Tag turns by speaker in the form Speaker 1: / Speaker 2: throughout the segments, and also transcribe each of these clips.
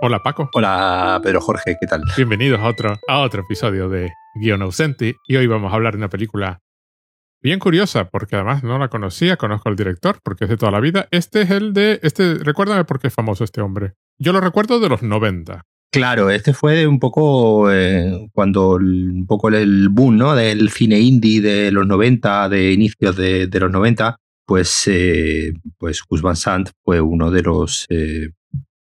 Speaker 1: Hola Paco.
Speaker 2: Hola Pedro Jorge, ¿qué tal?
Speaker 1: Bienvenidos a otro, a otro episodio de Guión Ausente y hoy vamos a hablar de una película bien curiosa porque además no la conocía, conozco al director porque es de toda la vida. Este es el de, este, recuérdame por qué es famoso este hombre. Yo lo recuerdo de los 90.
Speaker 2: Claro, este fue un poco eh, cuando un poco el boom ¿no? del cine indie de los 90, de inicios de, los 90, pues, eh, pues Gus Van Sant fue uno de los eh,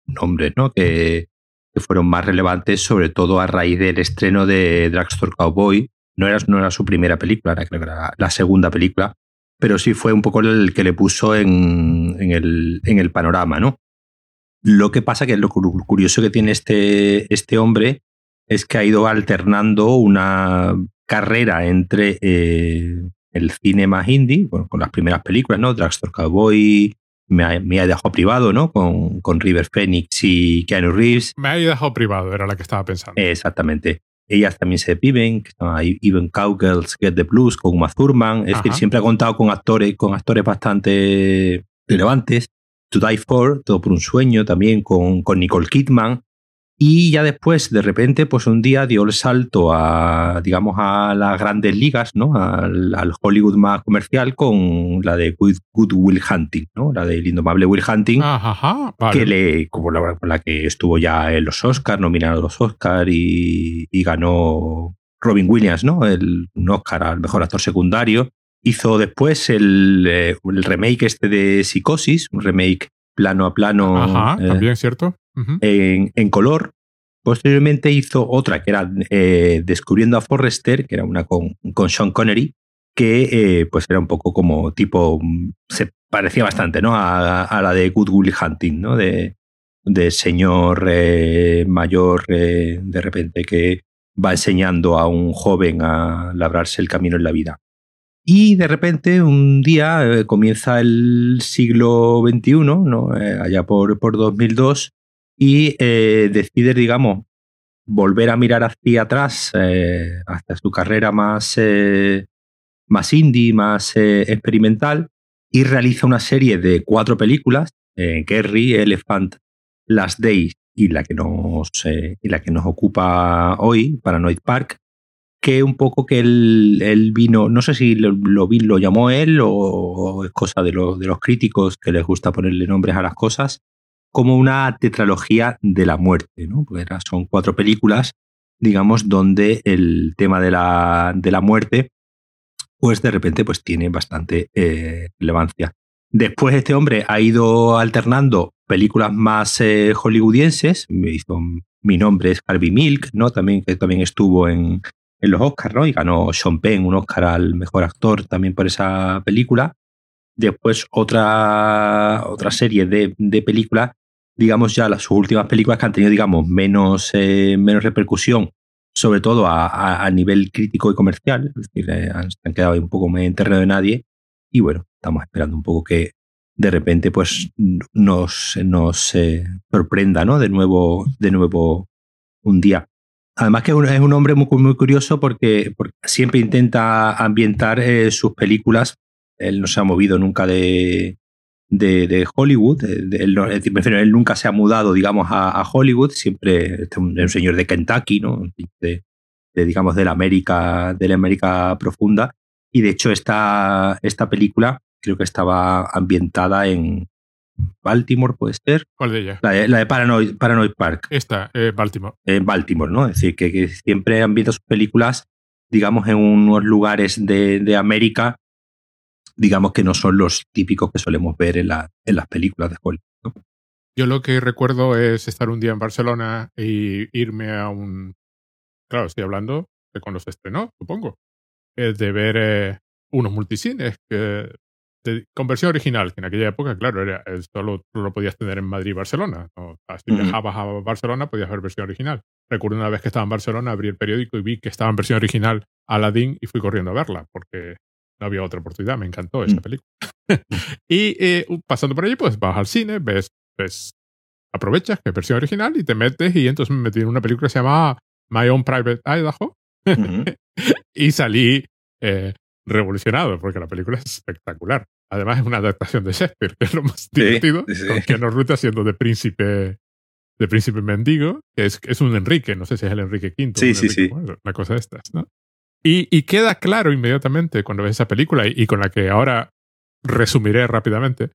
Speaker 2: nombres ¿no? que, fueron más relevantes, sobre todo a raíz del estreno de Dragstore Cowboy. No era, no era su primera película, era, que era la segunda película, pero sí fue un poco el que le puso en, en, el, en el panorama, ¿no? Lo que pasa que lo curioso que tiene este, este hombre es que ha ido alternando una carrera entre eh, el cine más indie, con las primeras películas, ¿no? Dragstore Cowboy, me ha, me ha, dejado privado, ¿no? Con, con, River Phoenix y Keanu Reeves.
Speaker 1: Me ha dejado privado, era la que estaba pensando.
Speaker 2: Exactamente. Ellas también se viven, que Even Cowgirls Get the Blues con Uma Thurman. Es decir, siempre ha contado con actores, con actores bastante relevantes. To Die For, Todo por un sueño, también con, con Nicole Kidman. Y ya después, de repente, pues un día dio el salto a, digamos, a las grandes ligas, ¿no? Al, Hollywood más comercial con la de Good, Will Hunting, ¿no? La del indomable Will Hunting.
Speaker 1: Ajá,
Speaker 2: Que le, como la, la, que estuvo ya en los Oscars, nominado a los Oscars y, ganó Robin Williams, ¿no? El, un Oscar al mejor actor secundario. Hizo después el, eh, el remake este de Psicosis, un remake plano a plano.
Speaker 1: Ajá, eh, también, ¿cierto?
Speaker 2: En, color. Posteriormente hizo otra que era eh, Descubriendo a Forrester, que era una con, con Sean Connery, que eh, pues era un poco como tipo, se parecía bastante ¿no? a, la de Good Will Hunting, ¿no? de, de señor eh, mayor de repente que va enseñando a un joven a labrarse el camino en la vida. Y de repente un día comienza el siglo XXI, ¿no? allá por, por 2002, y eh, decide, digamos, volver a mirar hacia atrás, eh, hacia su carrera más, eh, más indie, más experimental, y realiza una serie de cuatro películas, Kerry, Elephant, Last Days y la que nos, y la que nos ocupa hoy, Paranoid Park, que un poco que él, vino, no sé si lo, lo, llamó él o, es cosa de, de los críticos que les gusta ponerle nombres a las cosas, como una tetralogía de la muerte, ¿no? Porque son cuatro películas, digamos, donde el tema de la, de la muerte, pues de repente, pues tiene bastante eh, relevancia. Después este hombre ha ido alternando películas más eh, hollywoodienses, hizo Mi nombre es Harvey Milk, ¿no? También, que también estuvo en, en los Oscars, ¿no? Y ganó Sean Penn un Oscar al mejor actor también por esa película. Después otra, otra serie de, de películas digamos, ya las últimas películas que han tenido, digamos, menos, eh, menos repercusión, sobre todo a, a, nivel crítico y comercial, es decir, eh, han, han, quedado un poco en terreno de nadie. Y bueno, estamos esperando un poco que de repente pues nos, nos eh, sorprenda, ¿no? De nuevo, de nuevo un día. Además que es un hombre muy, muy curioso porque, porque siempre intenta ambientar sus películas. Él no se ha movido nunca de, de, Hollywood. él, nunca se ha mudado, digamos, a, Hollywood, siempre es un, señor de Kentucky, ¿no? De, digamos, de la América, de la América profunda. Y de hecho, esta, esta película creo que estaba ambientada en Baltimore, puede ser.
Speaker 1: ¿Cuál de ellas?
Speaker 2: La de, Paranoid, Paranoid, Park.
Speaker 1: Esta, eh, Baltimore.
Speaker 2: En Baltimore, ¿no? Es decir, que, siempre ambienta sus películas, digamos, en unos lugares de, de América digamos que no son los típicos que solemos ver en, la, en las películas de Hollywood.
Speaker 1: Yo lo que recuerdo es estar un día en Barcelona y irme a un... Claro, estoy hablando de cuando se estrenó, supongo. de ver eh, unos multicines que, de conversión original, que en aquella época, claro, era, solo lo podías tener en Madrid y Barcelona. Si viajabas a Barcelona, podías ver versión original. Recuerdo una vez que estaba en Barcelona, abrí el periódico y vi que estaba en versión original Aladdin y fui corriendo a verla, porque no había otra oportunidad, me encantó mm. película. y eh, pasando por allí, pues vas al cine, ves, ves, aprovechas que es versión original y te metes y entonces me metí en una película que se llama My Own Private Idaho y salí eh, revolucionado porque la película es espectacular. Además es una adaptación de Shakespeare, que es lo más divertido, con Keanu Reeves haciendo de príncipe de Príncipe Mendigo, que es, es un Enrique, no sé si es el Enrique V.
Speaker 2: Sí, sí, sí.
Speaker 1: una cosa de estas, ¿no? Y, y, queda claro inmediatamente cuando ves esa película y, con la que ahora resumiré rápidamente,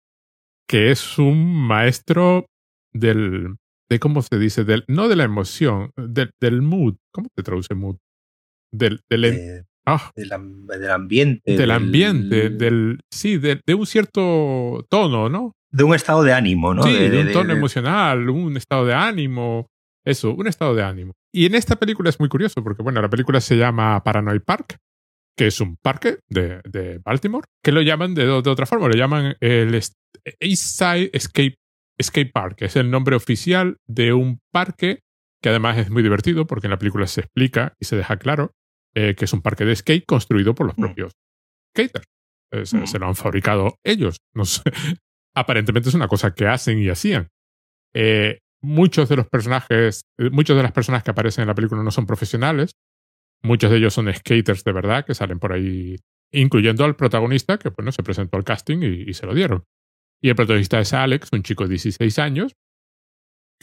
Speaker 1: que es un maestro del, de cómo se dice, del, no de la emoción, del, del mood. ¿Cómo se traduce mood? Del, del,
Speaker 2: ah, del, ambiente.
Speaker 1: Del, ambiente, del, sí, de, de, un cierto tono, ¿no?
Speaker 2: De un estado de ánimo, ¿no?
Speaker 1: Sí, de, un tono emocional, un estado de ánimo. Eso, un estado de ánimo. Y en esta película es muy curioso porque, bueno, la película se llama Paranoid Park, que es un parque de, de Baltimore, que lo llaman de, de, otra forma, lo llaman el East Side Escape Skate Park, que es el nombre oficial de un parque que además es muy divertido porque en la película se explica y se deja claro eh, que es un parque de skate construido por los mm. propios skaters. Eh, se, mm. se, lo han fabricado ellos. No sé. Aparentemente es una cosa que hacen y hacían. Eh, muchos de los personajes, muchas de las personas que aparecen en la película no son profesionales. Muchos de ellos son skaters de verdad que salen por ahí, incluyendo al protagonista que bueno, se presentó al casting y se lo dieron. Y el protagonista es Alex, un chico de 16 años,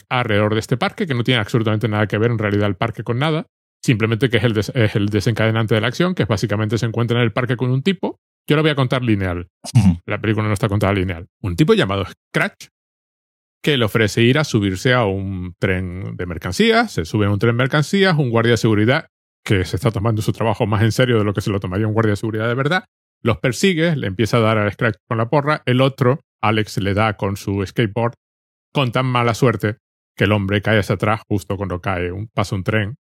Speaker 1: alrededor de este parque, que no tiene absolutamente nada que ver en realidad el parque con nada, simplemente que es el, es el desencadenante de la acción, que es básicamente se encuentra en el parque con un tipo. Yo lo voy a contar lineal. La película no está contada lineal. Un tipo llamado Scratch, que le ofrece ir a subirse a un tren de mercancías. Se sube a un tren de mercancías, un guardia de seguridad que se está tomando su trabajo más en serio de lo que se lo tomaría un guardia de seguridad de verdad, los persigue, le empieza a dar al Scratch con la porra, el otro Alex le da con su skateboard con tan mala suerte que el hombre cae hacia atrás justo cuando cae un, pasa un tren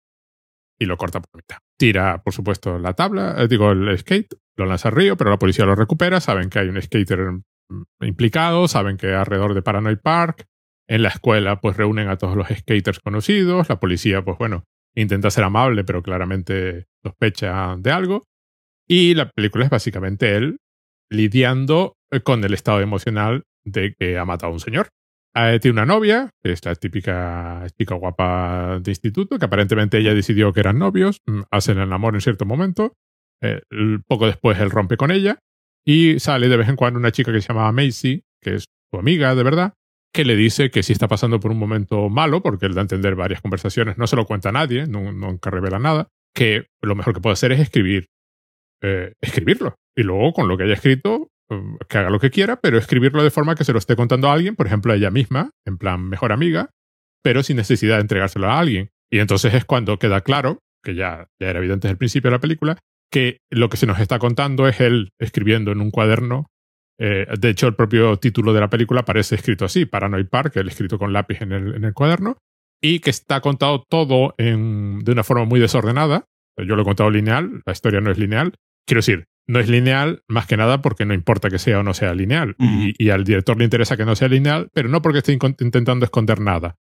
Speaker 1: y lo corta por mitad. Tira, por supuesto, la tabla, eh, digo, el skate, lo lanza al río, pero la policía lo recupera, saben que hay un skater mm, implicado, saben que alrededor de Paranoid Park, en la escuela pues reúnen a todos los skaters conocidos, la policía pues bueno, intenta ser amable, pero claramente sospecha de algo, y la película es básicamente él lidiando eh, con el estado emocional de que ha matado a un señor. Eh, tiene una novia, que es la típica chica guapa de instituto, que aparentemente ella decidió que eran novios, mm, hacen el amor en cierto momento, eh, poco después él rompe con ella y sale de vez en cuando una chica que se llama Macy, que es su amiga de verdad, que le dice que si está pasando por un momento malo, porque él da a entender varias conversaciones, no se lo cuenta a nadie, nunca revela nada, que lo mejor que puede hacer es escribir, escribirlo. Y luego con lo que haya escrito, Mm, que haga lo que quiera, pero escribirlo de forma que se lo esté contando a alguien, por ejemplo a ella misma, en plan mejor amiga, pero sin necesidad de entregárselo a alguien. Y entonces es cuando queda claro, que ya, era evidente desde el principio de la película, que lo que se nos está contando es él escribiendo en un cuaderno. Eh, de hecho, el propio título de la película aparece escrito así, Paranoid Park, él escrito con lápiz en el, en el cuaderno, y que está contado todo en, de una forma muy desordenada. Yo lo he contado lineal, la historia no es lineal. Quiero decir, no es lineal más que nada porque no importa que sea o no sea lineal. y, al director le interesa que no sea lineal, pero no porque esté intentando esconder nada.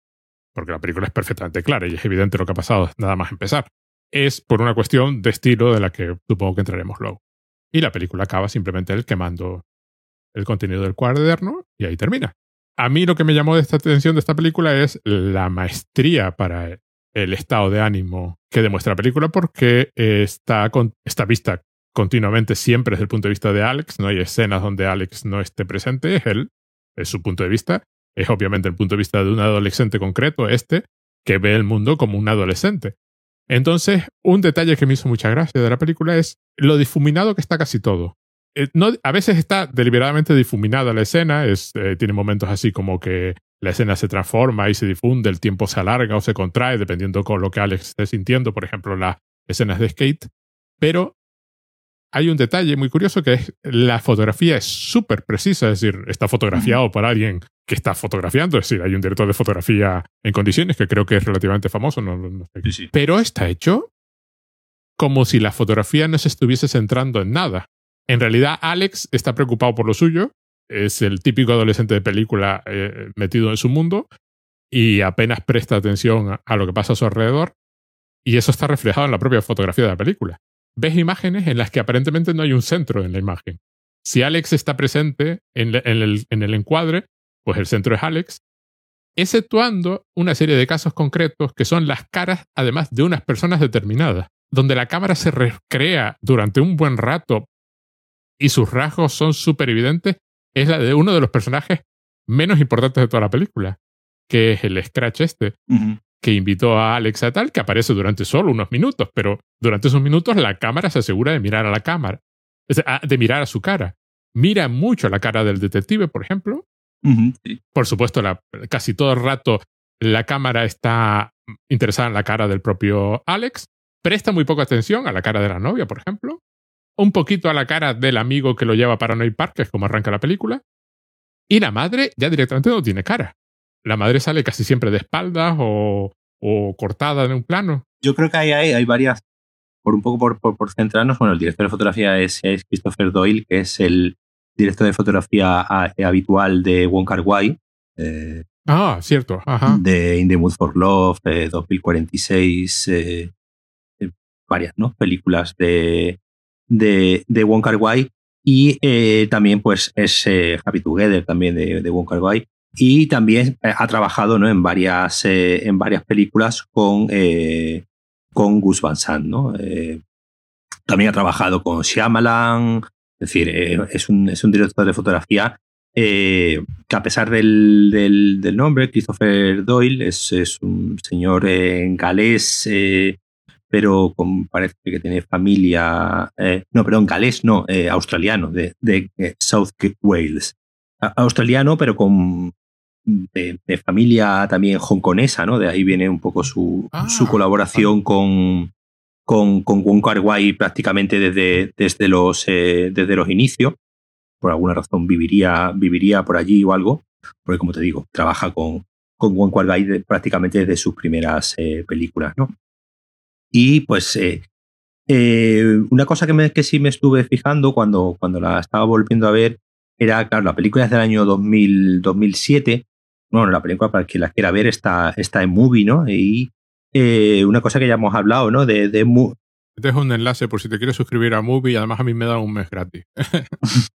Speaker 1: Porque la película es perfectamente clara y es evidente lo que ha pasado nada más empezar. Es por una cuestión de estilo de la que supongo que entraremos luego. Y la película acaba simplemente él quemando el contenido del cuaderno y ahí termina. A mí lo que me llamó de esta atención de esta película es la maestría para el estado de ánimo que demuestra la película porque está, vista continuamente siempre desde el punto de vista de Alex. No hay escenas donde Alex no esté presente, es él, es su punto de vista. Es obviamente el punto de vista de un adolescente concreto, este, que ve el mundo como un adolescente. Entonces, un detalle que me hizo mucha gracia de la película es lo difuminado que está casi todo. Eh, no, a veces está deliberadamente difuminada la escena, es, eh, tiene momentos así como que la escena se transforma y se difunde, el tiempo se alarga o se contrae, dependiendo con lo que Alex esté sintiendo, por ejemplo, las escenas de skate, pero hay un detalle muy curioso que es la fotografía es súper precisa, es decir, está fotografiado por alguien que está fotografiando, es decir, hay un director de fotografía en condiciones que creo que es relativamente famoso, no, sé. pero está hecho como si la fotografía no se estuviese centrando en nada. En realidad, Alex está preocupado por lo suyo, es el típico adolescente de película eh, metido en su mundo y apenas presta atención a lo que pasa a su alrededor, y eso está reflejado en la propia fotografía de la película. Ves imágenes en las que aparentemente no hay un centro en la imagen. Si Alex está presente en, el, en el encuadre, pues el centro es Alex, exceptuando una serie de casos concretos que son las caras, además de unas personas determinadas, donde la cámara se recrea durante un buen rato y sus rasgos son súper evidentes, es la de uno de los personajes menos importantes de toda la película, que es el Scratch este, que invitó a Alex a tal, que aparece durante solo unos minutos, pero durante esos minutos la cámara se asegura de mirar a la cámara, de mirar a su cara. Mira mucho la cara del detective, por ejemplo. Por supuesto, la, casi todo el rato la cámara está interesada en la cara del propio Alex. Presta muy poca atención a la cara de la novia, por ejemplo. Un poquito a la cara del amigo que lo lleva para Paranoid Park, que es como arranca la película. Y la madre ya directamente no tiene cara. La madre sale casi siempre de espaldas o, cortada en un plano.
Speaker 2: Yo creo que hay, hay, varias, por un poco por, centrarnos, bueno, el director de fotografía es, Christopher Doyle, que es el director de fotografía habitual de Wong Kar Wai.
Speaker 1: Eh, ah, cierto.
Speaker 2: De In the Mood for Love, 2046, eh, eh, varias ¿no? películas de, de, de Wong. Y también pues es Happy Together también de, de Wong y también eh, ha trabajado ¿no? en, varias, eh, en varias películas con, eh, con Gus Van Sant. ¿no? también ha trabajado con Shyamalan, es decir, es, un, es un director de fotografía que a pesar del, del, nombre, Christopher Doyle es, es un señor en galés, pero con, parece que tiene familia, no, perdón, galés, no, australiano, de, de South Wales australiano, pero con de, familia también hongkonesa, ¿no? De ahí viene un poco su, ah, su colaboración con, con, con Wong Kar Wai prácticamente desde, desde, los, eh, desde los inicios. Por alguna razón viviría, viviría por allí o algo, porque como te digo, trabaja con, con Wong Kar Wai prácticamente desde sus primeras eh, películas, ¿no? Y pues eh, una cosa que, me, que sí me estuve fijando cuando, cuando la estaba volviendo a ver era, claro, la película es del año 2000, 2007 bueno, la película para quien la quiera ver está, está en Movie, ¿no? Y eh, una cosa que ya hemos hablado, ¿no? De, de
Speaker 1: Te dejo un enlace por si te quieres suscribir a Movie y además a mí me da un mes gratis.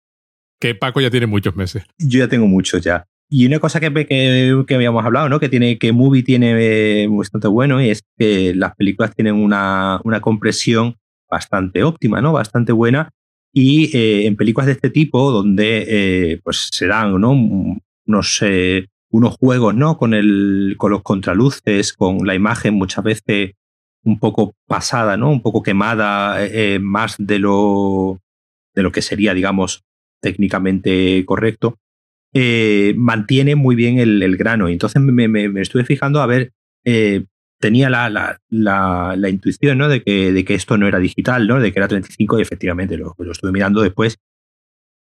Speaker 1: que Paco ya tiene muchos meses.
Speaker 2: Yo ya tengo muchos ya. Y una cosa que, que, que habíamos hablado, ¿no? Que tiene que Movie tiene eh, bastante bueno y es que las películas tienen una, una compresión bastante óptima, ¿no? Bastante buena. Y eh, en películas de este tipo, donde pues se dan ¿no? unos unos juegos, ¿no? Con, el, con los contraluces, con la imagen muchas veces un poco pasada, ¿no? Un poco quemada, eh, eh, más de lo, de lo que sería, digamos, técnicamente correcto, eh, mantiene muy bien el, grano. Y entonces me, me, estuve fijando a ver, tenía la, la, la, intuición, ¿no? De que, de que esto no era digital, ¿no? De que era 35 y efectivamente lo, lo estuve mirando después.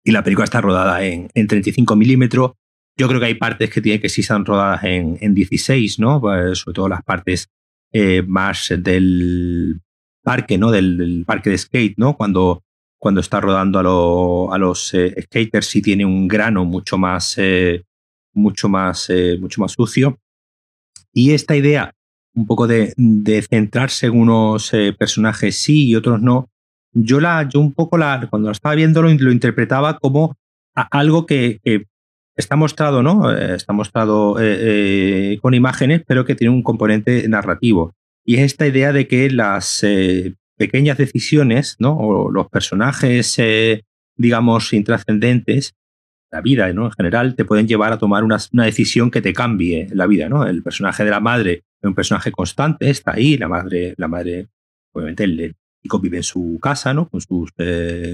Speaker 2: Y la película está rodada en, en 35 milímetros yo creo que hay partes que tienen que sí están rodadas en, en 16, ¿no? Pues, sobre todo las partes eh, más del parque, ¿no? Del, parque de skate, ¿no? Cuando, cuando está rodando a, los eh, skaters sí tiene un grano mucho más, eh, mucho más, mucho más sucio. Y esta idea un poco de, centrarse en unos personajes sí y otros no, yo la, yo un poco la, cuando la estaba viendo lo, interpretaba como algo que, que, está mostrado, ¿no? Eh, está mostrado eh, eh, con imágenes, pero que tiene un componente narrativo. Y es esta idea de que las pequeñas decisiones, ¿no? O los personajes, digamos, intrascendentes, la vida, ¿no? En general, te pueden llevar a tomar una, decisión que te cambie la vida, ¿no? El personaje de la madre es un personaje constante, está ahí, la madre, la madre, obviamente el chico vive en su casa, ¿no? Con sus,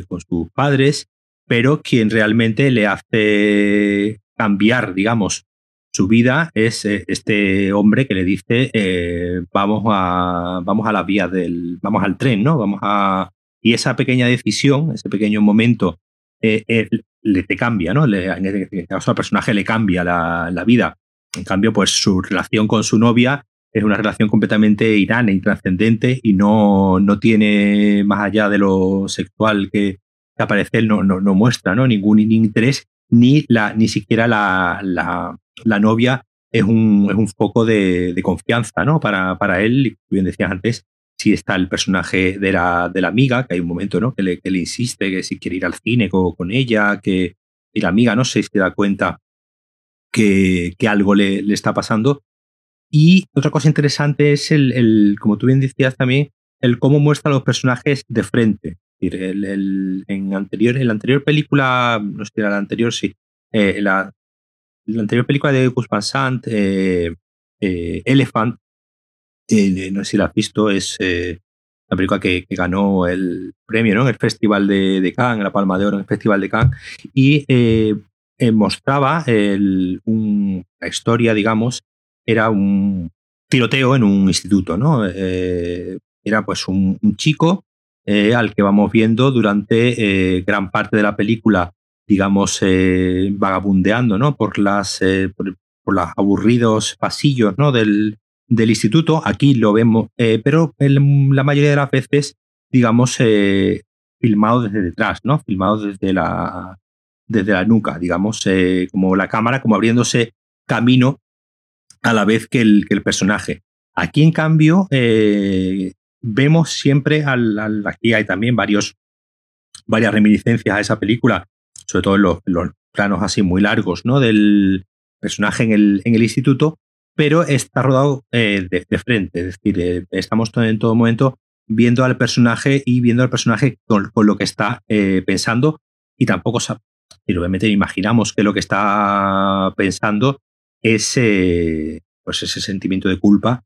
Speaker 2: con sus padres, pero quien realmente le hace cambiar, digamos, su vida es eh, este hombre que le dice eh, vamos a vamos a la vía del vamos al tren no vamos a y esa pequeña decisión ese pequeño momento eh, le te cambia no le, en este caso al personaje le cambia la, la, vida. En cambio pues su relación con su novia es una relación completamente irán e intrascendente y no, no tiene más allá de lo sexual que, que aparece no, no, no muestra ¿no? ningún interés ni, la, ni siquiera la, la novia es un, es un foco de, confianza ¿no? para, para él. Y bien decías antes, si está el personaje de la, de la amiga, que hay un momento ¿no? que, le, que le insiste que si quiere ir al cine con, ella, que y la amiga no sé si se da cuenta que, que algo le, le, está pasando. Y otra cosa interesante es el, el, como tú bien decías también, el cómo muestra a los personajes de frente el, en, anterior, en la anterior película, no sé si era la anterior, sí, eh, la, la anterior película de Gus Van Sant, eh, eh, Elephant, no sé si la has visto, es la película que, ganó el premio en el Festival de, de, Cannes, la Palma de Oro en el Festival de Cannes, y mostraba la historia, digamos, era un tiroteo en un instituto, ¿no? era pues un, chico al que vamos viendo durante gran parte de la película digamos, eh, vagabundeando ¿no? por, las, eh, por, los aburridos pasillos ¿no? del, del instituto. Aquí lo vemos, eh, pero la mayoría de las veces, digamos, filmado desde detrás, ¿no? filmado desde la, desde la nuca, digamos, como la cámara, como abriéndose camino a la vez que el, que el personaje. Aquí, en cambio, vemos siempre, al, aquí hay también varios, varias reminiscencias a esa película sobre todo en los, planos así muy largos, ¿no? Del personaje en el, en el instituto, pero está rodado eh, de, frente, es decir, eh, estamos en todo momento viendo al personaje y viendo al personaje con, lo que está eh, pensando y tampoco y obviamente imaginamos que lo que está pensando es pues ese sentimiento de culpa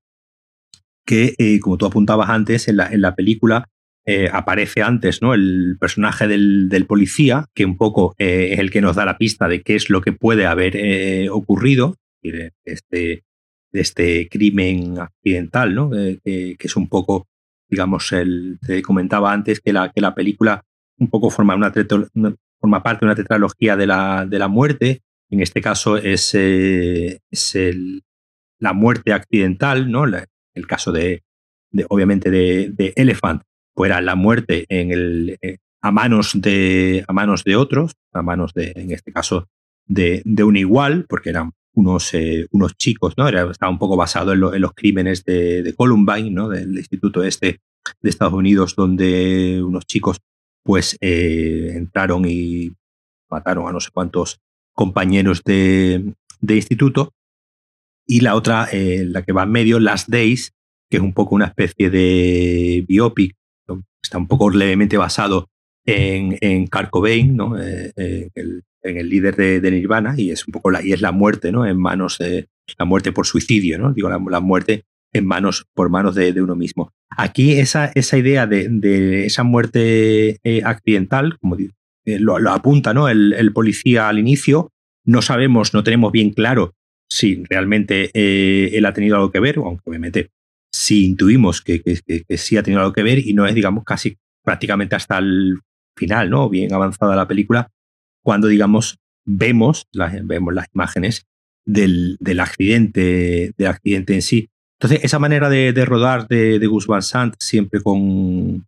Speaker 2: que, como tú apuntabas antes, en la, en la película eh, aparece antes el personaje del, policía, que un poco eh, es el que nos da la pista de qué es lo que puede haber eh, ocurrido, de este, este crimen accidental, que, es un poco, digamos, el, te comentaba antes que la, que la película un poco forma, una, forma parte de una tetralogía de la, de la muerte. En este caso es, es el, la muerte accidental, el caso de, obviamente, de Elephant fuera la muerte en el, eh, a, manos de, a manos de otros, a manos de, en este caso, de, de un igual, porque eran unos, eh, unos chicos, ¿no? Era, estaba un poco basado en, en los crímenes de, de, Columbine, ¿no? Del instituto este de Estados Unidos, donde unos chicos pues eh, entraron y mataron a no sé cuántos compañeros de, de instituto. Y la otra, la que va en medio, Last Days, que es un poco una especie de biopic está un poco levemente basado en, en Kurt Cobain, ¿no? Eh, eh, en, el, líder de, Nirvana, y es un poco la, y es la muerte, ¿no? En manos la muerte por suicidio, ¿no? Digo, la, muerte en manos, por manos de, uno mismo. Aquí esa, esa idea de, esa muerte eh, accidental, como lo, apunta ¿no? El, policía al inicio, no sabemos, no tenemos bien claro si realmente él ha tenido algo que ver, aunque obviamente si intuimos que, que, sí ha tenido algo que ver y no es, digamos, casi prácticamente hasta el final, ¿no? Bien avanzada la película, cuando, digamos, vemos las, vemos las imágenes del, del, accidente, del accidente en sí. Entonces, esa manera de, de rodar de, de, Gus Van Sant, siempre con,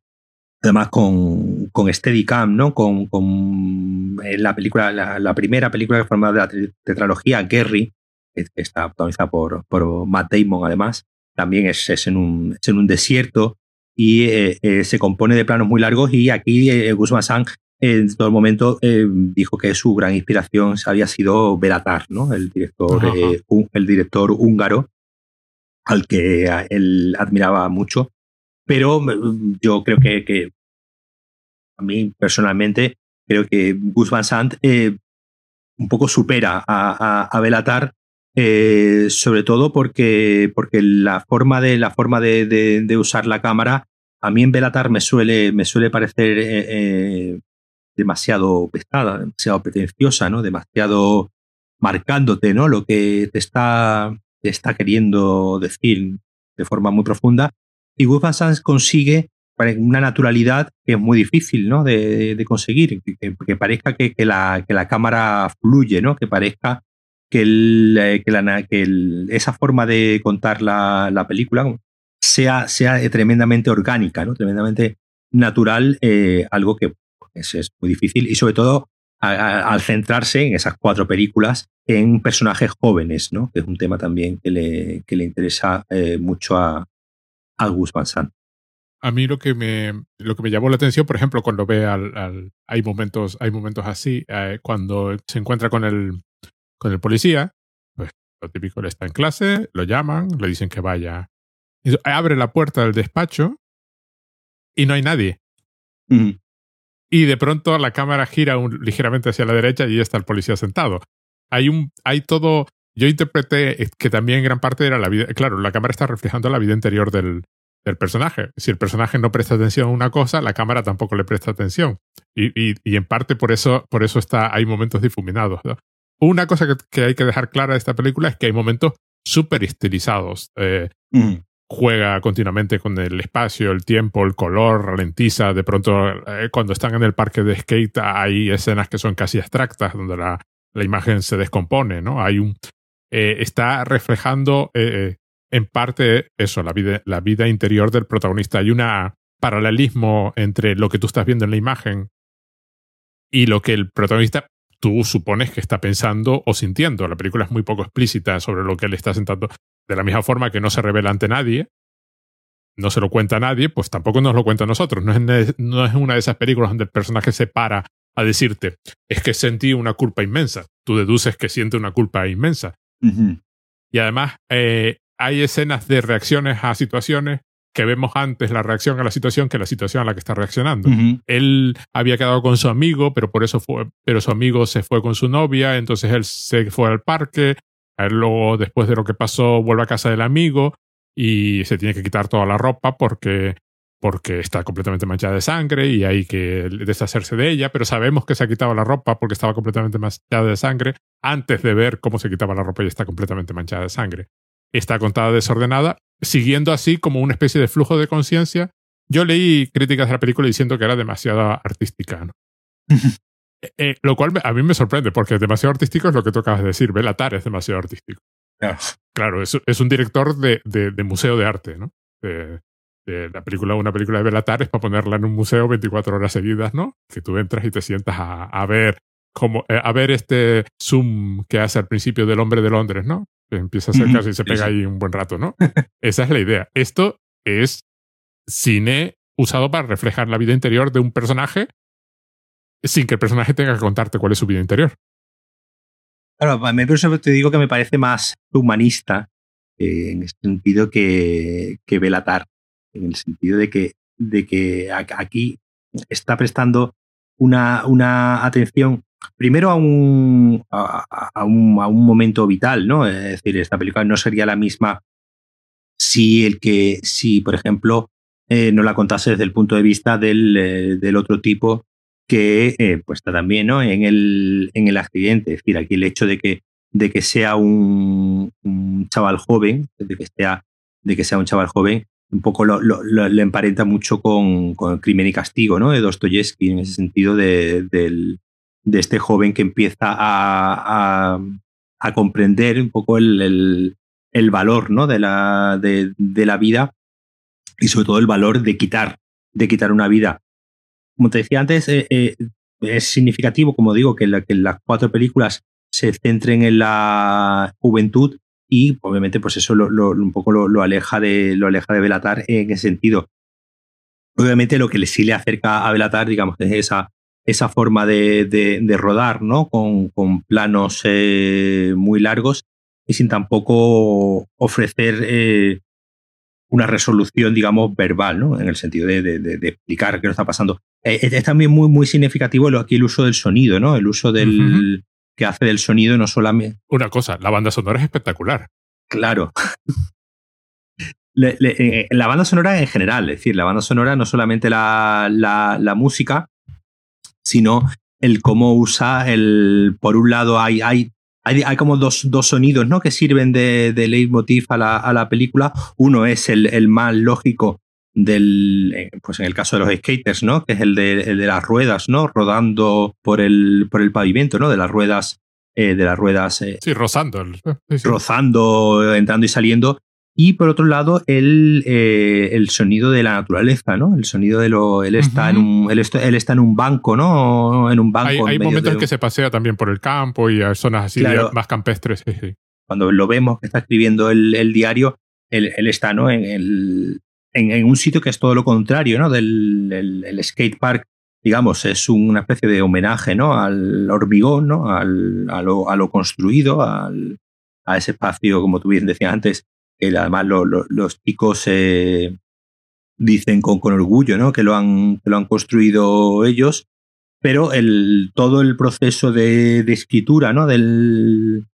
Speaker 2: además con, con Steadicam, ¿no? Con, con en la película, la, primera película que forma de la tetralogía, Gary, que está protagonizada por, por Matt Damon, además, también es, en, un, en, un, desierto y eh, eh, se compone de planos muy largos y aquí eh, Guzmán Sang en todo el momento dijo que su gran inspiración había sido Belatar, ¿no? el, director, el director húngaro al que él admiraba mucho. Pero mm, yo creo que, que a mí personalmente creo que Gus Van Sant un poco supera a, a, a Belatar eh, sobre todo porque, porque la forma de, la forma de, usar la cámara, a mí en Belatar me suele, me suele parecer eh, eh, demasiado pesada, demasiado pretenciosa, ¿no? demasiado marcándote ¿no? lo que te está, te está queriendo decir de forma muy profunda. Y Gus Van consigue una naturalidad que es muy difícil ¿no? de, conseguir, que, que parezca que, que, la, que la cámara fluye, ¿no? que parezca que, eh, que, esa forma de contar la, película sea, sea tremendamente orgánica, ¿no? tremendamente natural, eh, algo que pues, es, muy difícil y sobre todo al centrarse en esas cuatro películas en personajes jóvenes, ¿no? que es un tema también que le, que le interesa eh, mucho a, a Gus Van Sant.
Speaker 1: A mí lo que me lo que me llamó la atención, por ejemplo, cuando ve al, hay momentos hay momentos así, cuando se encuentra con el con el policía, pues lo típico, él está en clase, lo llaman, le dicen que vaya. abre la puerta del despacho y no hay nadie. Y de pronto la cámara gira ligeramente hacia la derecha y está el policía sentado. hay un, hay todo. Yo interpreté que también gran parte era la vida. Claro, la cámara está reflejando la vida interior del, del personaje. Si el personaje no presta atención a una cosa, la cámara tampoco le presta atención. Y, y, y en parte por eso, por eso está, hay momentos difuminados. Una cosa que, que, hay que dejar clara de esta película es que hay momentos súper estilizados. Eh, mm. Juega continuamente con el espacio, el tiempo, el color, ralentiza. De pronto, eh, cuando están en el parque de skate, hay escenas que son casi abstractas, donde la, la imagen se descompone, ¿no? Hay un. Eh, está reflejando en parte eso, la vida, la vida interior del protagonista. Hay un paralelismo entre lo que tú estás viendo en la imagen y lo que el protagonista tú supones que está pensando o sintiendo. La película es muy poco explícita sobre lo que él está sentando. De la misma forma que no se revela ante nadie, no se lo cuenta a nadie, pues tampoco nos lo cuenta a nosotros. No es, no es una de esas películas donde el personaje se para a decirte, es que sentí una culpa inmensa. Tú deduces que siente una culpa inmensa. Uh -huh. Y además, eh, hay escenas de reacciones a situaciones que vemos antes la reacción a la situación que la situación a la que está reaccionando. Uh -huh. Él había quedado con su amigo, pero por eso fue, pero su amigo se fue con su novia, entonces él se fue al parque, él luego después de lo que pasó vuelve a casa del amigo y se tiene que quitar toda la ropa porque porque está completamente manchada de sangre y hay que deshacerse de ella, pero sabemos que se ha quitado la ropa porque estaba completamente manchada de sangre antes de ver cómo se quitaba la ropa y está completamente manchada de sangre está contada desordenada, siguiendo así como una especie de flujo de conciencia. Yo leí críticas de la película diciendo que era demasiado artística, ¿no? eh, eh, lo cual a mí me sorprende, porque demasiado artístico es lo que tú acabas de decir. Belatar es demasiado artístico.
Speaker 2: Yeah.
Speaker 1: Claro, es, es, un director de, de, de, museo de arte, ¿no? De, de, la película, una película de Belatar es para ponerla en un museo 24 horas seguidas, ¿no? Que tú entras y te sientas a, a ver como eh, a ver este zoom que hace al principio del hombre de Londres, ¿no? Empieza a acercarse y se pega ahí un buen rato, ¿no? Esa es la idea. Esto es cine usado para reflejar la vida interior de un personaje sin que el personaje tenga que contarte cuál es su vida interior.
Speaker 2: Claro, a mí por eso te digo que me parece más humanista eh, en el sentido que, que Belatar, en el sentido de que, de que aquí está prestando una, una atención primero a un, a, un, a un momento vital, ¿no? Es decir, esta película no sería la misma si el que, si por ejemplo, eh, no la contase desde el punto de vista del, eh, del otro tipo que eh, pues está también ¿no? en, el, en el accidente. Es decir, aquí el hecho de que, de que sea un, chaval joven, de que sea, de que sea un chaval joven, un poco lo, lo, lo, le emparenta mucho con, con, Crimen y Castigo, ¿no? De Dostoyevsky, en ese sentido de, del, de este joven que empieza a, a, comprender un poco el, el, el, valor ¿no? de, la, de, de, la vida y sobre todo el valor de quitar, de quitar una vida. Como te decía antes, eh, eh, es significativo, como digo, que, la, que las cuatro películas se centren en la juventud y obviamente pues eso lo, lo, un poco lo, lo, aleja de, lo aleja de Belatar en ese sentido. Obviamente lo que sí le acerca a Belatar, digamos, es esa, esa forma de, de, de rodar, ¿no? Con, con planos eh, muy largos y sin tampoco ofrecer eh, una resolución, digamos, verbal, ¿no? En el sentido de, de explicar qué nos está pasando. Eh, es también muy, muy significativo aquí el uso del sonido, ¿no? El uso del, uh -huh. que hace del sonido no solamente...
Speaker 1: Una cosa, la banda sonora es espectacular.
Speaker 2: Claro. Le, le, la banda sonora en general, es decir, la banda sonora no solamente la, la, la música, sino el cómo usa el. Por un lado, hay, hay, hay, hay como dos, dos, sonidos ¿no? que sirven de, de leitmotiv a la, a la, película. Uno es el, el, más lógico del. Eh, pues en el caso de los skaters, ¿no? Que es el de, el de las ruedas, ¿no? Rodando por el, por el pavimento, ¿no? De las ruedas. Eh, de las ruedas. Eh,
Speaker 1: sí, rozando.
Speaker 2: Sí, sí. Rozando, entrando y saliendo y por otro lado el, eh, el, sonido de la naturaleza, ¿no? El sonido de lo él está uh -huh. en un él está, él está, en un banco, ¿no? En un banco.
Speaker 1: Hay, hay momentos en que se pasea también por el campo y hay zonas así claro. más campestres. Sí, sí.
Speaker 2: Cuando lo vemos que está escribiendo el, el diario, él, él, está, ¿no? En, el, en, en, un sitio que es todo lo contrario, ¿no? Del el, el skate park, digamos, es una especie de homenaje, ¿no? Al hormigón, ¿no? Al, a, lo, a lo construido, al, a ese espacio, como tú bien decías antes, que además lo, lo, los chicos eh, dicen con, con, orgullo ¿no? que, lo han, lo han construido ellos. pero el, todo el proceso de, escritura ¿no? del,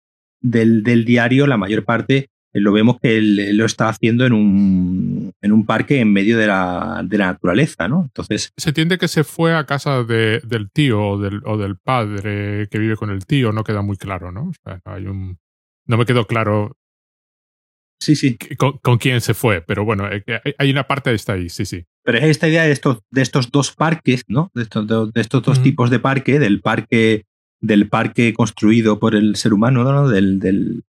Speaker 2: del, diario, la mayor parte, eh, lo vemos que él, lo está haciendo en un, en un parque en medio de la, de la naturaleza, ¿no? Entonces...
Speaker 1: Se entiende que se fue a casa de, del tío o del, o del padre que vive con el tío, no queda muy claro, ¿no? Hay un... No me quedó claro
Speaker 2: Sí, sí.
Speaker 1: Con, quién se fue, pero bueno, eh, hay una parte de esta ahí, sí, sí.
Speaker 2: Pero es esta idea de estos, de estos dos parques, ¿no? De estos, de, estos dos tipos de parque, del parque, del parque construido por el ser humano, ¿no? Del, del,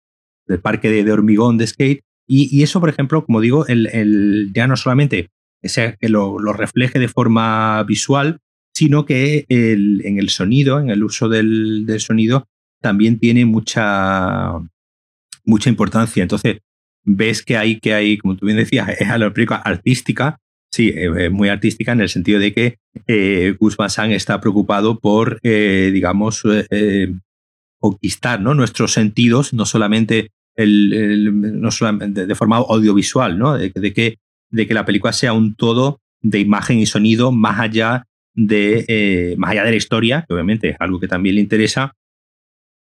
Speaker 2: del parque de, hormigón de skate. Y, y, eso, por ejemplo, como digo, el, el ya no solamente que lo, lo, refleje de forma visual, sino que el, en el sonido, en el uso del, del sonido, también tiene mucha, mucha importancia. Entonces, ves que hay, que hay, como tú bien decías, es a la película artística, sí, eh, muy artística en el sentido de que eh, Gus Van está preocupado por, eh, digamos, eh, conquistar ¿no? nuestros sentidos, no solamente, el, no solamente de forma audiovisual, ¿no? De, que, de que la película sea un todo de imagen y sonido más allá de, más allá de la historia, que obviamente es algo que también le interesa,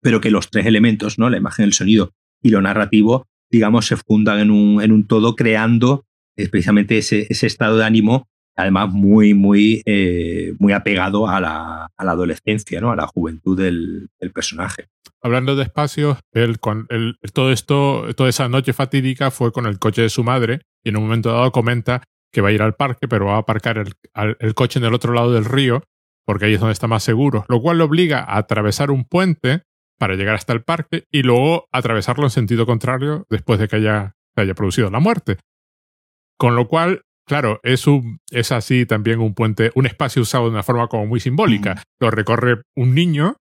Speaker 2: pero que los tres elementos, ¿no? la imagen, el sonido y lo narrativo, digamos, se fundan en un, en un todo, creando precisamente ese, ese, estado de ánimo, además muy, muy, eh, muy apegado a la, a la, adolescencia, ¿no? a la juventud del, personaje.
Speaker 1: Hablando de espacios, él, con el, todo esto, toda esa noche fatídica fue con el coche de su madre y en un momento dado comenta que va a ir al parque, pero va a aparcar el, el coche en el otro lado del río porque ahí es donde está más seguro, lo cual lo obliga a atravesar un puente para llegar hasta el parque y luego atravesarlo en sentido contrario después de que haya, haya producido la muerte. Con lo cual, claro, es, un, es así también un puente, un espacio usado de una forma como muy simbólica. Mm. Lo recorre un niño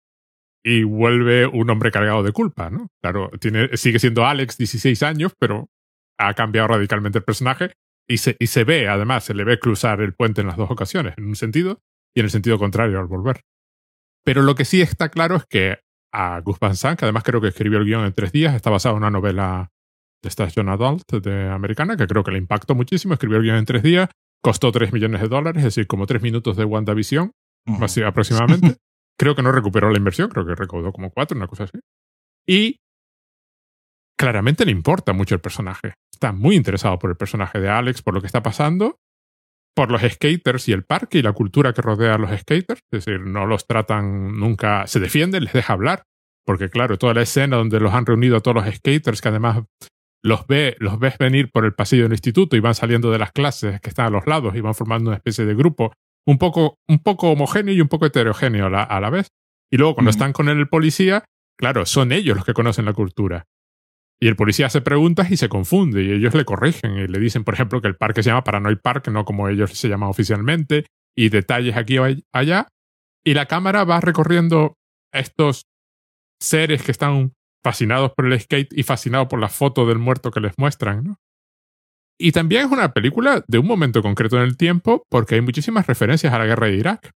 Speaker 1: y vuelve un hombre cargado de culpa, ¿no? Claro, tiene, sigue siendo Alex, 16 años, pero ha cambiado radicalmente el personaje y se, y se ve, además, se le ve cruzar el puente en las dos ocasiones, en un sentido y en el sentido contrario al volver. Pero lo que sí está claro es que a Gus Van Sant, que además creo que escribió el guion en tres días. Está basado en una novela de esta John Adult de americana, que creo que le impactó muchísimo. Escribió el guion en tres días, costó tres millones de dólares, es decir, como tres minutos de WandaVision, así aproximadamente. creo que no recuperó la inversión, creo que recaudó como cuatro, una cosa así. Y claramente le importa mucho el personaje. Está muy interesado por el personaje de Alex, por lo que está pasando, por los skaters y el parque y la cultura que rodea a los skaters. Es decir, no los tratan nunca, se defienden, les deja hablar. Porque claro, toda la escena donde los han reunido a todos los skaters, que además los, ve, los ves venir por el pasillo del instituto y van saliendo de las clases que están a los lados y van formando una especie de grupo un poco, un poco homogéneo y un poco heterogéneo a la, a la vez. Y luego cuando están con el policía, claro, son ellos los que conocen la cultura. Y el policía hace preguntas y se confunde y ellos le corrigen y le dicen, por ejemplo, que el parque se llama Paranoid Park, no como ellos se llaman oficialmente, y detalles aquí o allá. Y la cámara va recorriendo estos seres que están fascinados por el skate y fascinados por la foto del muerto que les muestran, ¿no? Y también es una película de un momento concreto en el tiempo porque hay muchísimas referencias a la guerra de Irak.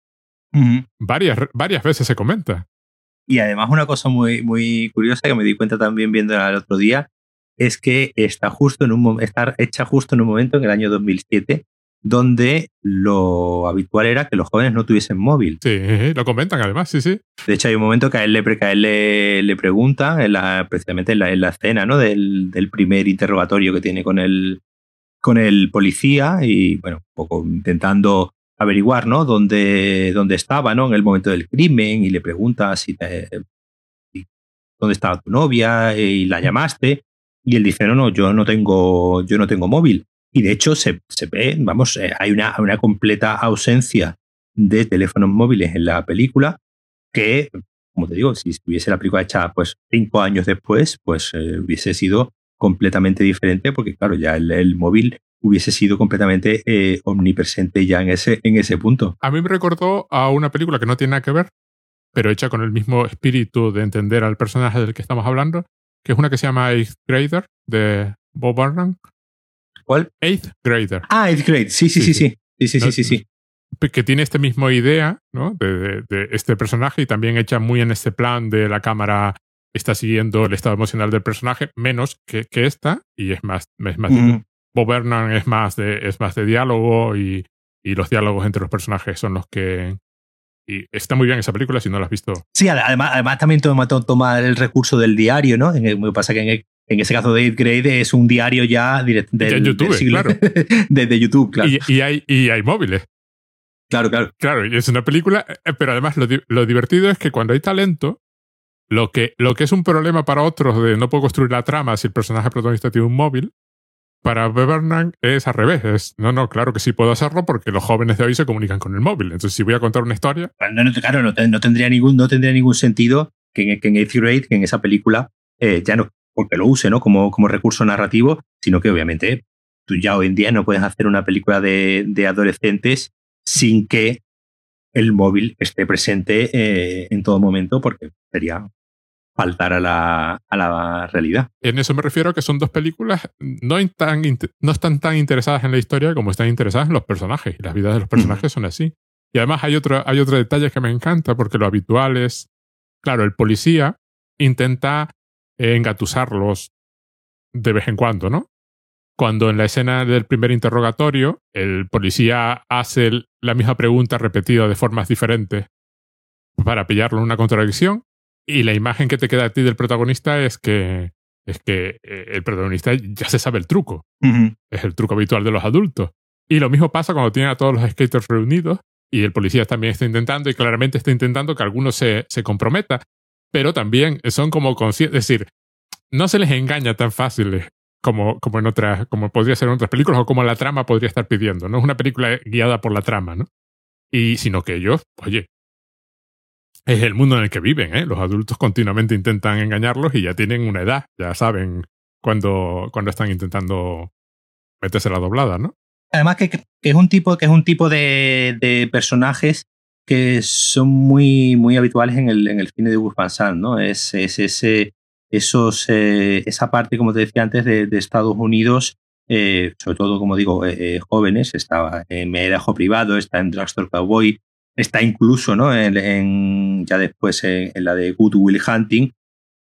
Speaker 1: varias, varias veces se comenta.
Speaker 2: Y además una cosa muy, muy curiosa que me di cuenta también viendo el otro día es que está, justo en un, está hecha justo en un momento en el año 2007 donde lo habitual era que los jóvenes no tuviesen móvil.
Speaker 1: Sí, lo comentan además, sí, sí.
Speaker 2: De hecho, hay un momento que a él le, que él le, le pregunta, en la, precisamente en la, en la escena ¿no? del, del, primer interrogatorio que tiene con el, con el policía y, bueno, un poco intentando averiguar, ¿no? Dónde, dónde estaba, ¿no? En el momento del crimen y le pregunta si, dónde estaba tu novia y la llamaste y él dice, no, no, yo no tengo, yo no tengo móvil. Y de hecho se, se ve, vamos, eh, hay una, una completa ausencia de teléfonos móviles en la película que, como te digo, si estuviese la película hecha pues cinco años después, pues eh, hubiese sido completamente diferente porque claro, ya el, el móvil hubiese sido completamente eh, omnipresente ya en ese, en ese punto.
Speaker 1: A mí me recordó a una película que no tiene nada que ver, pero hecha con el mismo espíritu de entender al personaje del que estamos hablando, que es una que se llama Eighth Grader, de Bob Burnham.
Speaker 2: ¿Cuál?
Speaker 1: Eighth Grader.
Speaker 2: Ah, Eighth Grade, sí, sí, sí, sí. Sí, sí, sí, sí,
Speaker 1: Que tiene esta misma idea, ¿no? De, de, este personaje y también hecha muy en este plan de la cámara está siguiendo el estado emocional del personaje, menos que, que esta, y es más, es más Bob es más de, es más de diálogo y, y, los diálogos entre los personajes son los que, Y está muy bien esa película si no la has visto.
Speaker 2: Sí, además, además también toma, toma el recurso del diario, ¿no? En me pasa que en, en ese caso de Grade es un diario ya de,
Speaker 1: YouTube, claro.
Speaker 2: de, YouTube, claro.
Speaker 1: Y, hay, y hay móviles.
Speaker 2: Claro, claro.
Speaker 1: Claro, y es una película, eh, pero además lo, lo, divertido es que cuando hay talento, lo que, lo que es un problema para otros de no puedo construir la trama si el personaje protagonista tiene un móvil, para Bernard es al revés. Es, no, no, claro que sí puedo hacerlo porque los jóvenes de hoy se comunican con el móvil. Entonces, si voy a contar una historia.
Speaker 2: No, claro, no, tendría ningún, no tendría ningún sentido que, que en Eighth Grade, que en esa película, eh, ya no porque lo use ¿no? como, como recurso narrativo, sino que obviamente tú ya hoy en día no puedes hacer una película de, de adolescentes sin que el móvil esté presente eh, en todo momento, porque sería faltar a la, a la realidad.
Speaker 1: En eso me refiero a que son dos películas no, tan, no están tan interesadas en la historia como están interesadas en los personajes. Y las vidas de los personajes son así. Y además hay otro, hay otro detalle que me encanta porque lo habitual es, claro, el policía intenta engatusarlos de vez en cuando, ¿no? Cuando en la escena del primer interrogatorio el policía hace la misma pregunta repetida de formas diferentes para pillarlo en una contradicción, y la imagen que te queda a ti del protagonista es que, es que eh, el protagonista ya se sabe el truco. Es el truco habitual de los adultos. Y lo mismo pasa cuando tienen a todos los skaters reunidos y el policía también está intentando y claramente está intentando que alguno se, se comprometa. Pero también son como conscientes, es decir, no se les engaña tan fácil como, como en otras, como podría ser en otras películas o como la trama podría estar pidiendo. No es una película guiada por la trama, ¿no? Y sino que ellos, oye, es el mundo en el que viven. ¿eh? Los adultos continuamente intentan engañarlos y ya tienen una edad, ya saben cuando, cuando están intentando meterse la doblada, ¿no?
Speaker 2: Además que, es un tipo, que es un tipo de, de, personajes que son muy, muy habituales en el, en el cine de Gus Van Sant, ¿no? Es, es ese, esos, eh, esa parte, como te decía antes, de, de Estados Unidos, eh, sobre todo, como digo, eh, jóvenes, estaba en Medajo Privado, está en Drugstore Cowboy, está incluso ¿no? en, ya después en, la de Good Will Hunting,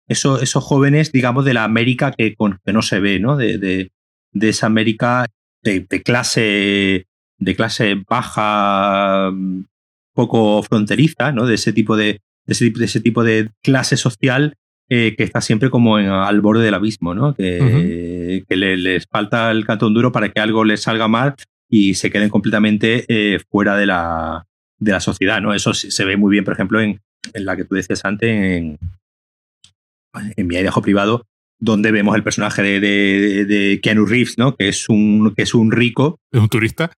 Speaker 2: eso, esos jóvenes, digamos, de la América que, que no se ve, ¿no? De, de, de esa América de, de, clase de clase baja, poco fronteriza, ¿no? De ese tipo de, ese, ese tipo de clase social eh, que está siempre como en, al borde del abismo, ¿no? Que, que le, les falta el cantón duro para que algo les salga mal y se queden completamente eh, fuera de la, de la sociedad, ¿no? Eso se ve muy bien, por ejemplo, en, en la que tú decías antes, en, en mi airejo privado, donde vemos el personaje de, de, de, Keanu Reeves, ¿no? Que es un, que es un rico.
Speaker 1: ¿Es un turista?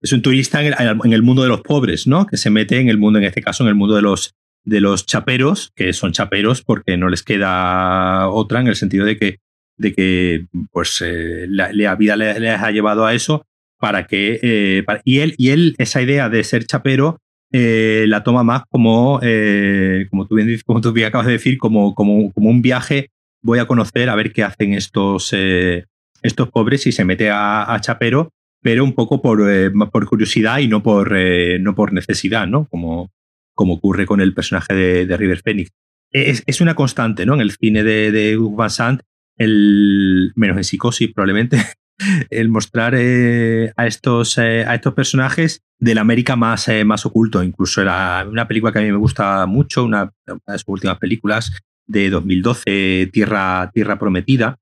Speaker 2: Es un turista en el, en el, mundo de los pobres, ¿no? Que se mete en el mundo, en este caso, en el mundo de los, de los chaperos, que son chaperos porque no les queda otra en el sentido de que, de que pues, eh, la, la, vida les, les ha llevado a eso para que... Eh, y, él, y él, esa idea de ser chapero, eh, la toma más como, eh, como, tú bien, como tú bien acabas de decir, como, como, como un viaje, voy a conocer a ver qué hacen estos, estos pobres y se mete a, a chapero, pero un poco por, por curiosidad y no por, no por necesidad, ¿no? Como, como ocurre con el personaje de, de River Phoenix. Es, es, una constante, ¿no? En el cine de, de Van Sant, el, menos en Psicosis probablemente, el mostrar eh, a, estos, eh, a estos personajes del América más, eh, más oculto. Incluso era una película que a mí me gusta mucho, una, de sus últimas películas de 2012, Tierra, Tierra Prometida,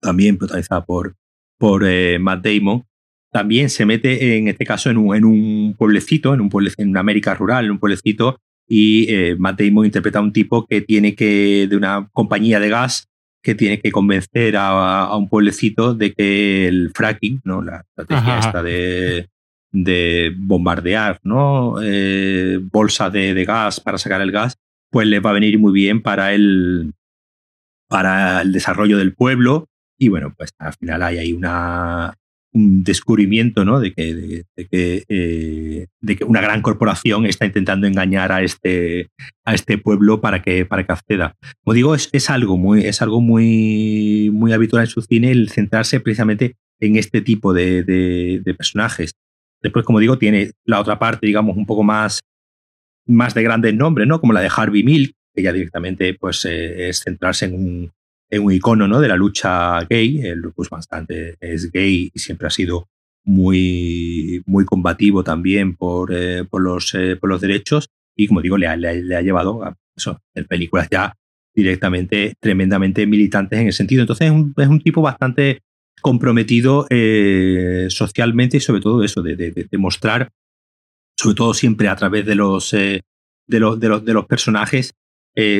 Speaker 2: también protagonizada por, por Matt Damon. También se mete en este caso en un, en un pueblecito, en un pueblecito, en una América rural, en un pueblecito, y Matt Damon interpreta a un tipo que tiene que, de una compañía de gas, que tiene que convencer a, a un pueblecito de que el fracking, ¿no? La estrategia Ajá. esta de, de bombardear, ¿no? Eh, bolsa de, de, gas para sacar el gas, pues le va a venir muy bien para el, para el desarrollo del pueblo. Y bueno, pues al final hay ahí una, un descubrimiento ¿no? de, que, de, que, eh, de que una gran corporación está intentando engañar a este, a este pueblo para que, para que acceda. Como digo, es, es, algo, muy, es algo muy, muy habitual en su cine el centrarse precisamente en este tipo de, de, personajes. Después, como digo, tiene la otra parte, digamos, un poco más, más de grandes nombres, ¿no? Como la de Harvey Milk, que ya directamente pues, eh, es centrarse en un, un icono ¿no? de la lucha gay. El Lucas bastante es gay y siempre ha sido muy, muy combativo también por, eh, por, los, eh, por los derechos y, como digo, le ha, le ha, llevado a eso, películas ya directamente tremendamente militantes en ese sentido. Entonces es un, es tipo bastante comprometido eh, socialmente y sobre todo eso, de, de, mostrar, sobre todo siempre a través de los, de los, de los, de los personajes,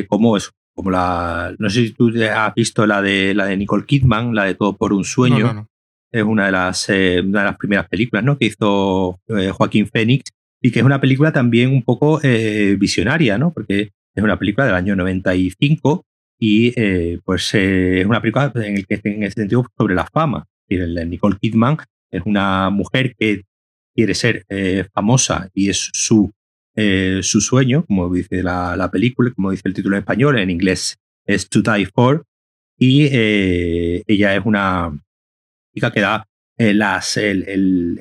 Speaker 2: como eso, como la, no sé si tú has visto la de, la de Nicole Kidman, la de Todo por un sueño.
Speaker 1: No, no, no.
Speaker 2: Es una de, las, eh, una de las primeras películas ¿no? que hizo eh, Joaquín Phoenix y que es una película también un poco eh, visionaria, ¿no? porque es una película del año 95 y pues es una película en, el que, en ese sentido sobre la fama. Nicole Kidman es una mujer que quiere ser famosa y es su, eh, su sueño, como dice la, la, película, como dice el título en español, en inglés es To Die For, y eh, ella es una chica que da eh,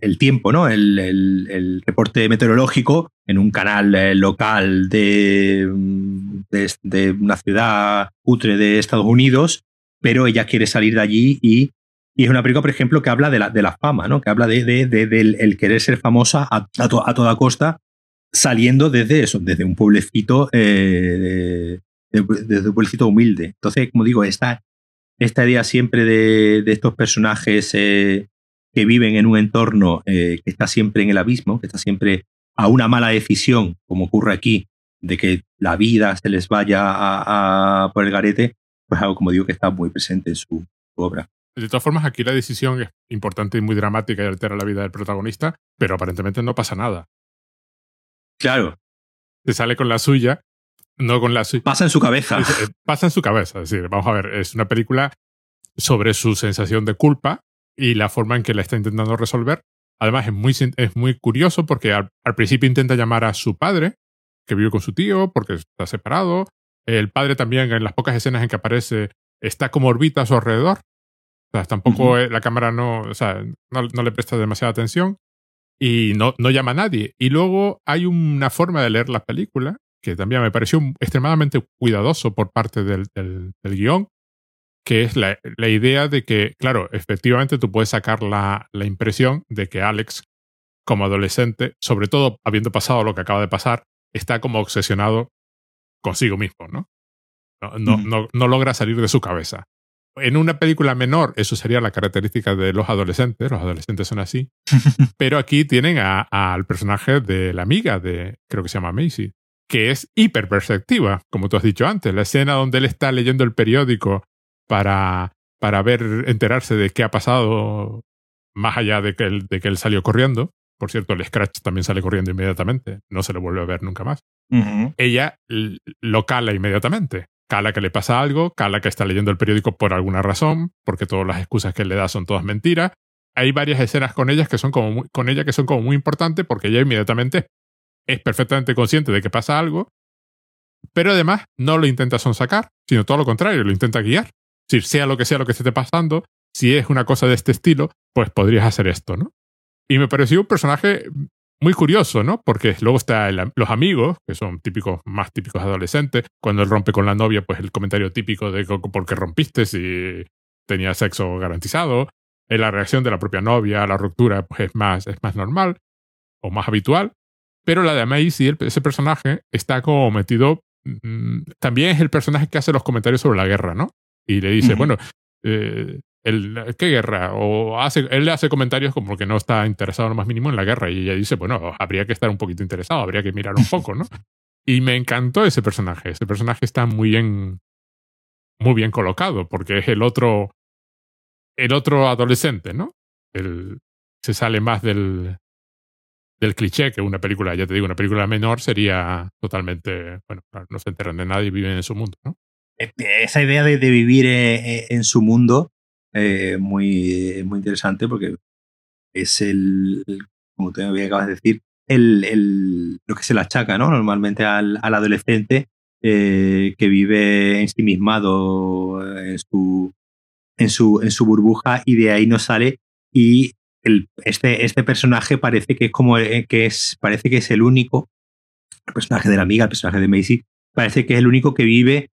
Speaker 2: el, tiempo, ¿no? El, reporte meteorológico en un canal local de, una ciudad putre de Estados Unidos, pero ella quiere salir de allí y, es una película, por ejemplo, que habla de la, fama, ¿no? Que habla de, de, de del el querer ser famosa a, toda costa, saliendo desde eso, desde un pueblecito, eh, desde un pueblecito humilde. Entonces, como digo, esta, esta idea siempre de, estos personajes eh, que viven en un entorno eh, que está siempre en el abismo, que está siempre a una mala decisión, como ocurre aquí, de que la vida se les vaya por el garete, pues algo, como digo, que está muy presente en su, su, obra.
Speaker 1: De todas formas, aquí la decisión es importante y muy dramática y altera la vida del protagonista, pero aparentemente no pasa nada.
Speaker 2: Claro.
Speaker 1: Se sale con la suya, no con la suya.
Speaker 2: Pasa en su cabeza.
Speaker 1: Es, pasa en su cabeza. Es decir, vamos a ver, es una película sobre su sensación de culpa, y la forma en que la está intentando resolver. Además, es muy, es muy curioso porque al, al, principio intenta llamar a su padre, que vive con su tío, porque está separado. El padre también, en las pocas escenas en que aparece, está como orbita a su alrededor. O sea, tampoco uh -huh. la cámara no, o sea, no, no, le presta demasiada atención y no, no llama a nadie. Y luego hay una forma de leer la película que también me pareció extremadamente cuidadoso por parte del, del, del guion, que es la, la, idea de que, claro, efectivamente tú puedes sacar la, la, impresión de que Alex, como adolescente, sobre todo habiendo pasado lo que acaba de pasar, está como obsesionado consigo mismo, ¿no? No, no, mm. no, no logra salir de su cabeza. En una película menor, eso sería la característica de los adolescentes, los adolescentes son así, pero aquí tienen a, a, al personaje de la amiga de, creo que se llama Macy, que es hiperperceptiva, como tú has dicho antes, la escena donde él está leyendo el periódico para, para ver, enterarse de qué ha pasado más allá de que, él, de que él salió corriendo. Por cierto, el Scratch también sale corriendo inmediatamente, no se le vuelve a ver nunca más. Uh -huh. Ella lo cala inmediatamente. Cala que le pasa algo, cala que está leyendo el periódico por alguna razón, porque todas las excusas que le da son todas mentiras. Hay varias escenas con ellas que son como con ella que son como muy importantes porque ella inmediatamente es perfectamente consciente de que pasa algo, pero además no lo intenta sonsacar, sino todo lo contrario, lo intenta guiar decir, sea lo que sea lo que se esté pasando, si es una cosa de este estilo, pues podrías hacer esto, ¿no? Y me pareció un personaje muy curioso, ¿no? Porque luego está el, los amigos, que son típicos, más típicos adolescentes. Cuando él rompe con la novia, pues el comentario típico de por qué rompiste si tenía sexo garantizado. En la reacción de la propia novia a la ruptura, pues es más, es más normal o más habitual. Pero la de Macy, ese personaje, está como metido. Mmm, también es el personaje que hace los comentarios sobre la guerra, ¿no? y le dice, uh -huh. bueno, eh, el, ¿qué guerra? O hace, él le hace comentarios como que no está interesado lo más mínimo en la guerra y ella dice, bueno, habría que estar un poquito interesado, habría que mirar un poco, ¿no? y me encantó ese personaje, ese personaje está muy bien, muy bien colocado porque es el otro, el otro adolescente, ¿no? El, se sale más del, del cliché que una película, ya te digo, una película menor sería totalmente, bueno, no se enteran de nadie y viven en su mundo, ¿no?
Speaker 2: esa idea de, de vivir eh, en su mundo eh, muy, muy interesante porque es el, como te acabas de decir, el, el, lo que se le achaca ¿no? normalmente al, al adolescente eh, que vive ensimismado en su, en, su, en su burbuja y de ahí no sale y el, este, este personaje parece que es como eh, que es, parece que es el único, el personaje de la amiga, el personaje de Macy, parece que es el único que vive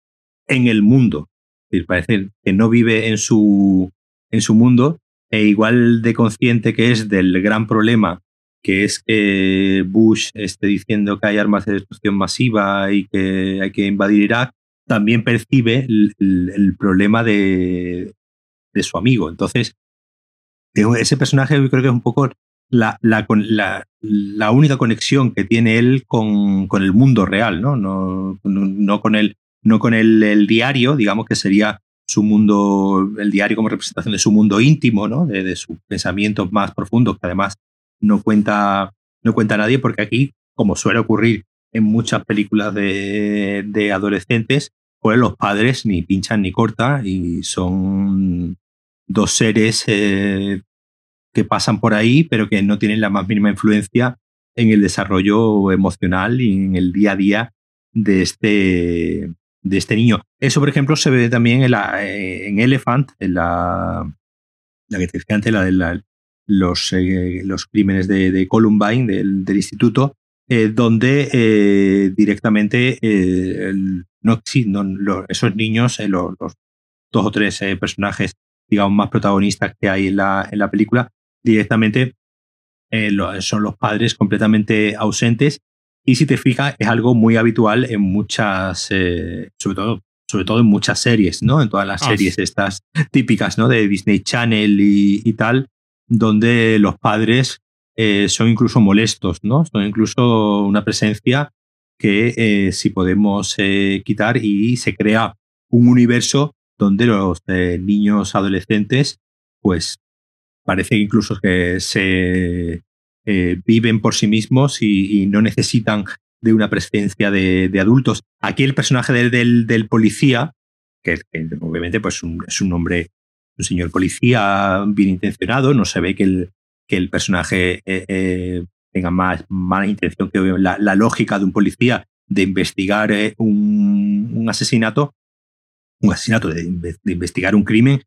Speaker 2: en el mundo. Decir, parece que no vive en su, en su mundo, e igual de consciente que es del gran problema que es que Bush esté diciendo que hay armas de destrucción masiva y que hay que invadir Irak, también percibe el, problema de, su amigo. Entonces, ese personaje creo que es un poco la, la, única conexión que tiene él con, el mundo real, ¿no? No, no, con, el, no con el, diario, digamos que sería su mundo, el diario como representación de su mundo íntimo, ¿no? de, sus pensamientos más profundos, que además no cuenta, no cuenta nadie, porque aquí, como suele ocurrir en muchas películas de, de adolescentes, pues los padres ni pinchan ni cortan y son dos seres eh, que pasan por ahí, pero que no tienen la más mínima influencia en el desarrollo emocional y en el día a día de este, de este niño. Eso, por ejemplo, se ve también en, la, en Elephant, en la, la que te decía antes, la de los, eh, los crímenes de, Columbine, del, instituto, eh, donde eh, directamente no, esos niños, los, dos o tres personajes, digamos, más protagonistas que hay en la, en la película, directamente son los padres completamente ausentes. Y si te fijas, es algo muy habitual en muchas, sobre todo sobre todo en muchas series, ¿no? En todas las ah, series estas típicas, ¿no? De Disney Channel y tal, donde los padres eh, son incluso molestos, ¿no? Son incluso una presencia que eh, si podemos eh, quitar y se crea un universo donde los niños adolescentes, pues parece incluso que se viven por sí mismos y, no necesitan de una presencia de, adultos. Aquí el personaje del, del, policía, que, obviamente pues es un hombre un señor policía bien intencionado, no se ve que el, que el personaje eh, eh, tenga más mala intención que la, lógica de un policía de investigar eh, un, asesinato, un asesinato, de, investigar un crimen,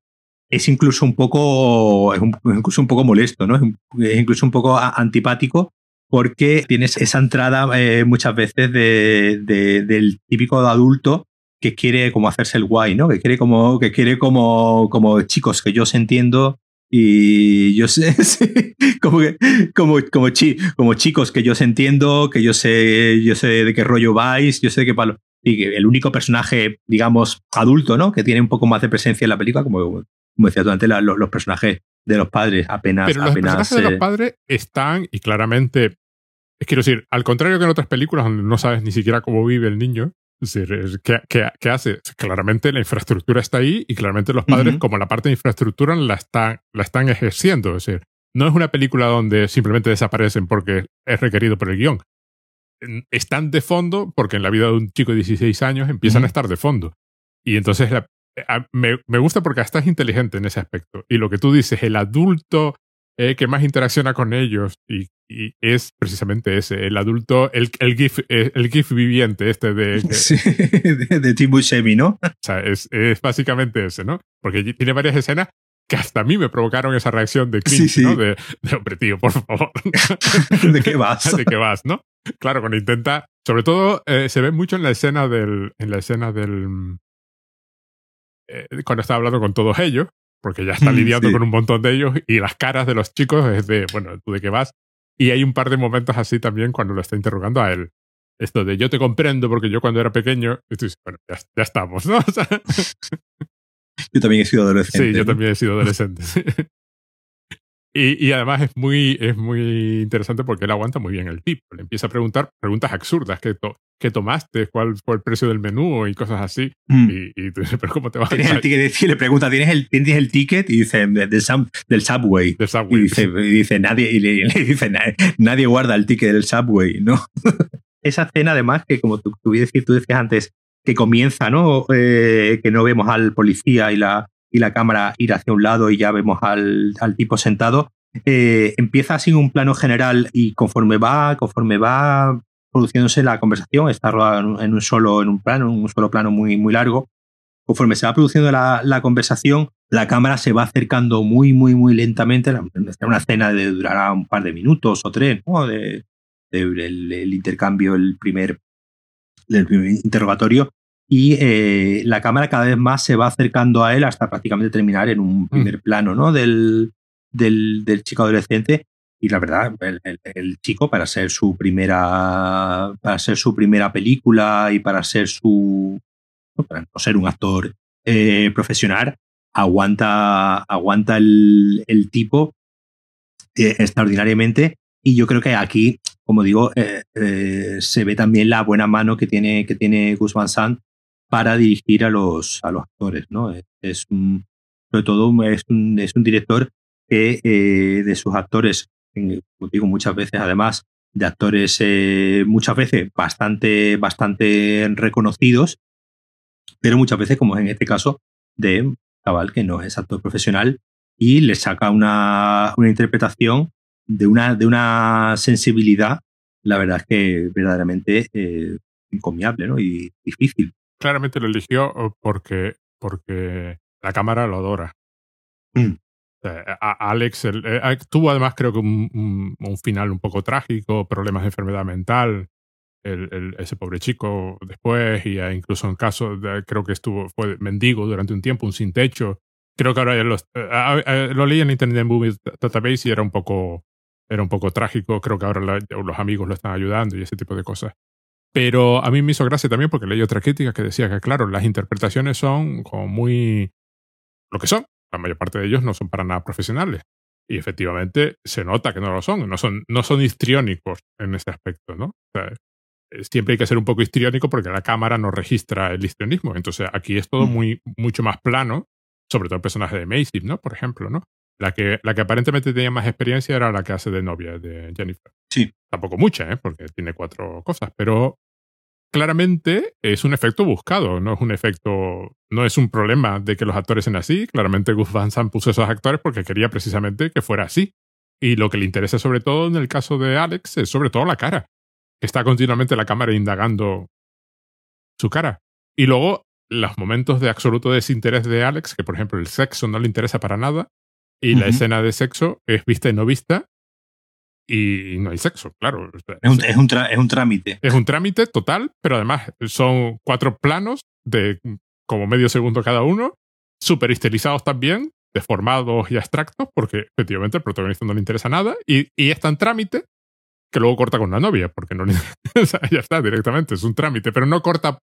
Speaker 2: es incluso un poco, es incluso un poco molesto, ¿no? Es, incluso un poco antipático porque tienes esa entrada muchas veces de, del típico adulto que quiere como hacerse el guay, ¿no? Que quiere como, que quiere como, como chicos que yo os entiendo y yo sé, como, como, como, chicos que yo os entiendo, que yo sé, yo sé de qué rollo vais, yo sé de qué palo. Y el único personaje, digamos, adulto, ¿no? Que tiene un poco más de presencia en la película, como, como decía tú antes, los, personajes de los padres apenas.
Speaker 1: Pero
Speaker 2: los
Speaker 1: personajes de los padres están y claramente. Es quiero decir, al contrario que en otras películas donde no sabes ni siquiera cómo vive el niño, es decir, ¿qué, hace? Claramente la infraestructura está ahí y claramente los padres, como la parte de infraestructura, la están, la están ejerciendo. Es decir, no es una película donde simplemente desaparecen porque es requerido por el guion. Están de fondo porque en la vida de un chico de 16 años empiezan a estar de fondo. Y entonces me, me, gusta porque hasta es inteligente en ese aspecto. Y lo que tú dices, el adulto eh, que más interacciona con ellos y, es precisamente ese, el adulto, el, el, GIF, eh, el GIF viviente este de...
Speaker 2: Sí, de, de Tim Buscemi, ¿no?
Speaker 1: O sea, es, es, básicamente ese, ¿no? Porque tiene varias escenas que hasta a mí me provocaron esa reacción de cringe, ¿no? De, de, hombre, tío, por favor.
Speaker 2: ¿De qué vas?
Speaker 1: ¿De qué vas, no? Claro, cuando intenta... Sobre todo eh, se ve mucho en la escena del... En la escena del... cuando está hablando con todos ellos, porque ya está mm, lidiando con un montón de ellos y las caras de los chicos es de, bueno, ¿tú de qué vas? Y hay un par de momentos así también cuando lo está interrogando a él. Esto de yo te comprendo porque yo cuando era pequeño, y bueno, ya, estamos, ¿no?
Speaker 2: yo también he sido adolescente.
Speaker 1: Sí, yo también he sido adolescente. Y, y, además es muy, es muy interesante porque él aguanta muy bien el tipo. Le empieza a preguntar preguntas absurdas. ¿Qué, qué tomaste? ¿Cuál fue el precio del menú? Y cosas así. Mm. Y, y, tú dices, ¿pero cómo te vas
Speaker 2: ¿Tienes el ticket? Y le pregunta, ¿tienes el, ¿tienes el ticket? Y dice, del, del subway.
Speaker 1: Del subway.
Speaker 2: Y dice, y dice nadie, y le, dice, nadie guarda el ticket del subway, ¿no? Esa escena, además, que como tú, tú, tú decías antes, que comienza, ¿no? Eh, que no vemos al policía y la, y la cámara ir hacia un lado y ya vemos al, al tipo sentado, eh, empieza así un plano general y conforme va, conforme va produciéndose la conversación, está rodada en un solo, en un plano, un solo plano muy, muy largo. Conforme se va produciendo la, la conversación, la cámara se va acercando muy, muy, muy lentamente. Una escena de durará un par de minutos o tres, ¿no? De, el, intercambio, el primer, el primer interrogatorio y eh, la cámara cada vez más se va acercando a él hasta prácticamente terminar en un mm. primer plano ¿no? del, del, del chico adolescente y la verdad, el, chico para ser su primera para ser su primera película y para ser su para no ser un actor eh, profesional, aguanta, aguanta el, tipo eh, extraordinariamente. Y yo creo que aquí, como digo, eh, se ve también la buena mano que tiene, que tiene Gus Van Sant para dirigir a los, a los actores. ¿no? Es un, sobre todo es un, es un director que de sus actores digo, muchas veces, además de actores eh, muchas veces bastante, bastante reconocidos, pero muchas veces, como en este caso, de un chaval que no es actor profesional y le saca una, una interpretación de una, de una sensibilidad, la verdad es que verdaderamente eh, encomiable ¿no? y difícil.
Speaker 1: Claramente lo eligió porque, porque la cámara lo adora. Mm. Alex eh, tuvo además creo que un, final un poco trágico, problemas de enfermedad mental, el, ese pobre chico después, y incluso en caso, de, creo que estuvo, fue mendigo durante un tiempo, un sin techo. Creo que ahora los, eh, lo leí en Internet Movie Database y era un poco, era un poco trágico. Creo que ahora los amigos lo están ayudando y ese tipo de cosas. Pero a mí me hizo gracia también porque leí otra crítica que decía que, claro, las interpretaciones son como muy lo que son, la mayor parte de ellos no son para nada profesionales. Y efectivamente se nota que no lo son, no son, no son histriónicos en ese aspecto, ¿no? Eh, siempre hay que ser un poco histriónico porque la cámara no registra el histrionismo. Entonces aquí es todo mm. muy, mucho más plano, sobre todo el personaje de Macy, ¿no? Por ejemplo, ¿no? La que, la que aparentemente tenía más experiencia era la que hace de novia de Jennifer.
Speaker 2: Sí.
Speaker 1: Tampoco mucha, ¿eh? Porque tiene cuatro cosas, pero claramente es un efecto buscado, no es un efecto, no es un problema de que los actores sean así. Claramente Gus Van Sant puso esos actores porque quería precisamente que fuera así. Y lo que le interesa sobre todo en el caso de Alex es sobre todo la cara. Está continuamente la cámara indagando su cara. Y luego los momentos de absoluto desinterés de Alex, que por ejemplo el sexo no le interesa para nada, y la escena de sexo es vista y no vista, y no hay sexo, claro.
Speaker 2: Es un, es, un es un, trámite.
Speaker 1: Es un trámite total, pero además son cuatro planos de como medio segundo cada uno, súper estilizados también, deformados y abstractos, porque efectivamente el protagonista no le interesa nada, y, y es tan trámite que luego corta con la novia, porque no le... sea, ya está directamente, es un trámite, pero no corta...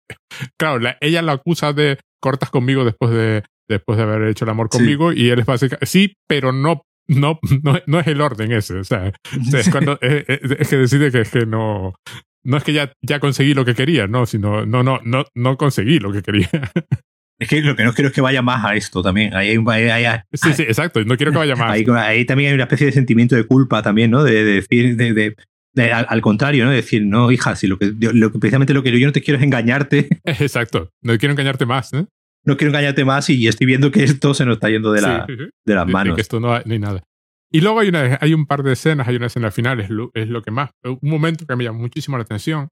Speaker 1: Claro, ella la acusa de cortas conmigo después de, después de haber hecho el amor conmigo, y él es básicamente... Sí, pero no no, no, no, es el orden ese. O sea, es, cuando, es, que decide que, es que no, no es que ya, ya conseguí lo que quería, no, sino no, no, no, no conseguí lo que quería.
Speaker 2: Es que lo que no quiero es que vaya más a esto también. Ahí,
Speaker 1: sí, sí, exacto. No quiero que vaya más.
Speaker 2: Ahí, también hay una especie de sentimiento de culpa también, ¿no? De, decir, de, de, al, contrario, ¿no? De decir, no, hija, si lo que, lo que precisamente lo que yo no te quiero es engañarte.
Speaker 1: Exacto. No quiero engañarte más, ¿eh?
Speaker 2: No quiero engañarte más y estoy viendo que esto se nos está yendo de, la, de las manos.
Speaker 1: que esto no hay, nada. Y luego hay, una, hay un par de escenas, hay una escena final, es lo, es lo que más, un momento que me llama muchísimo la atención,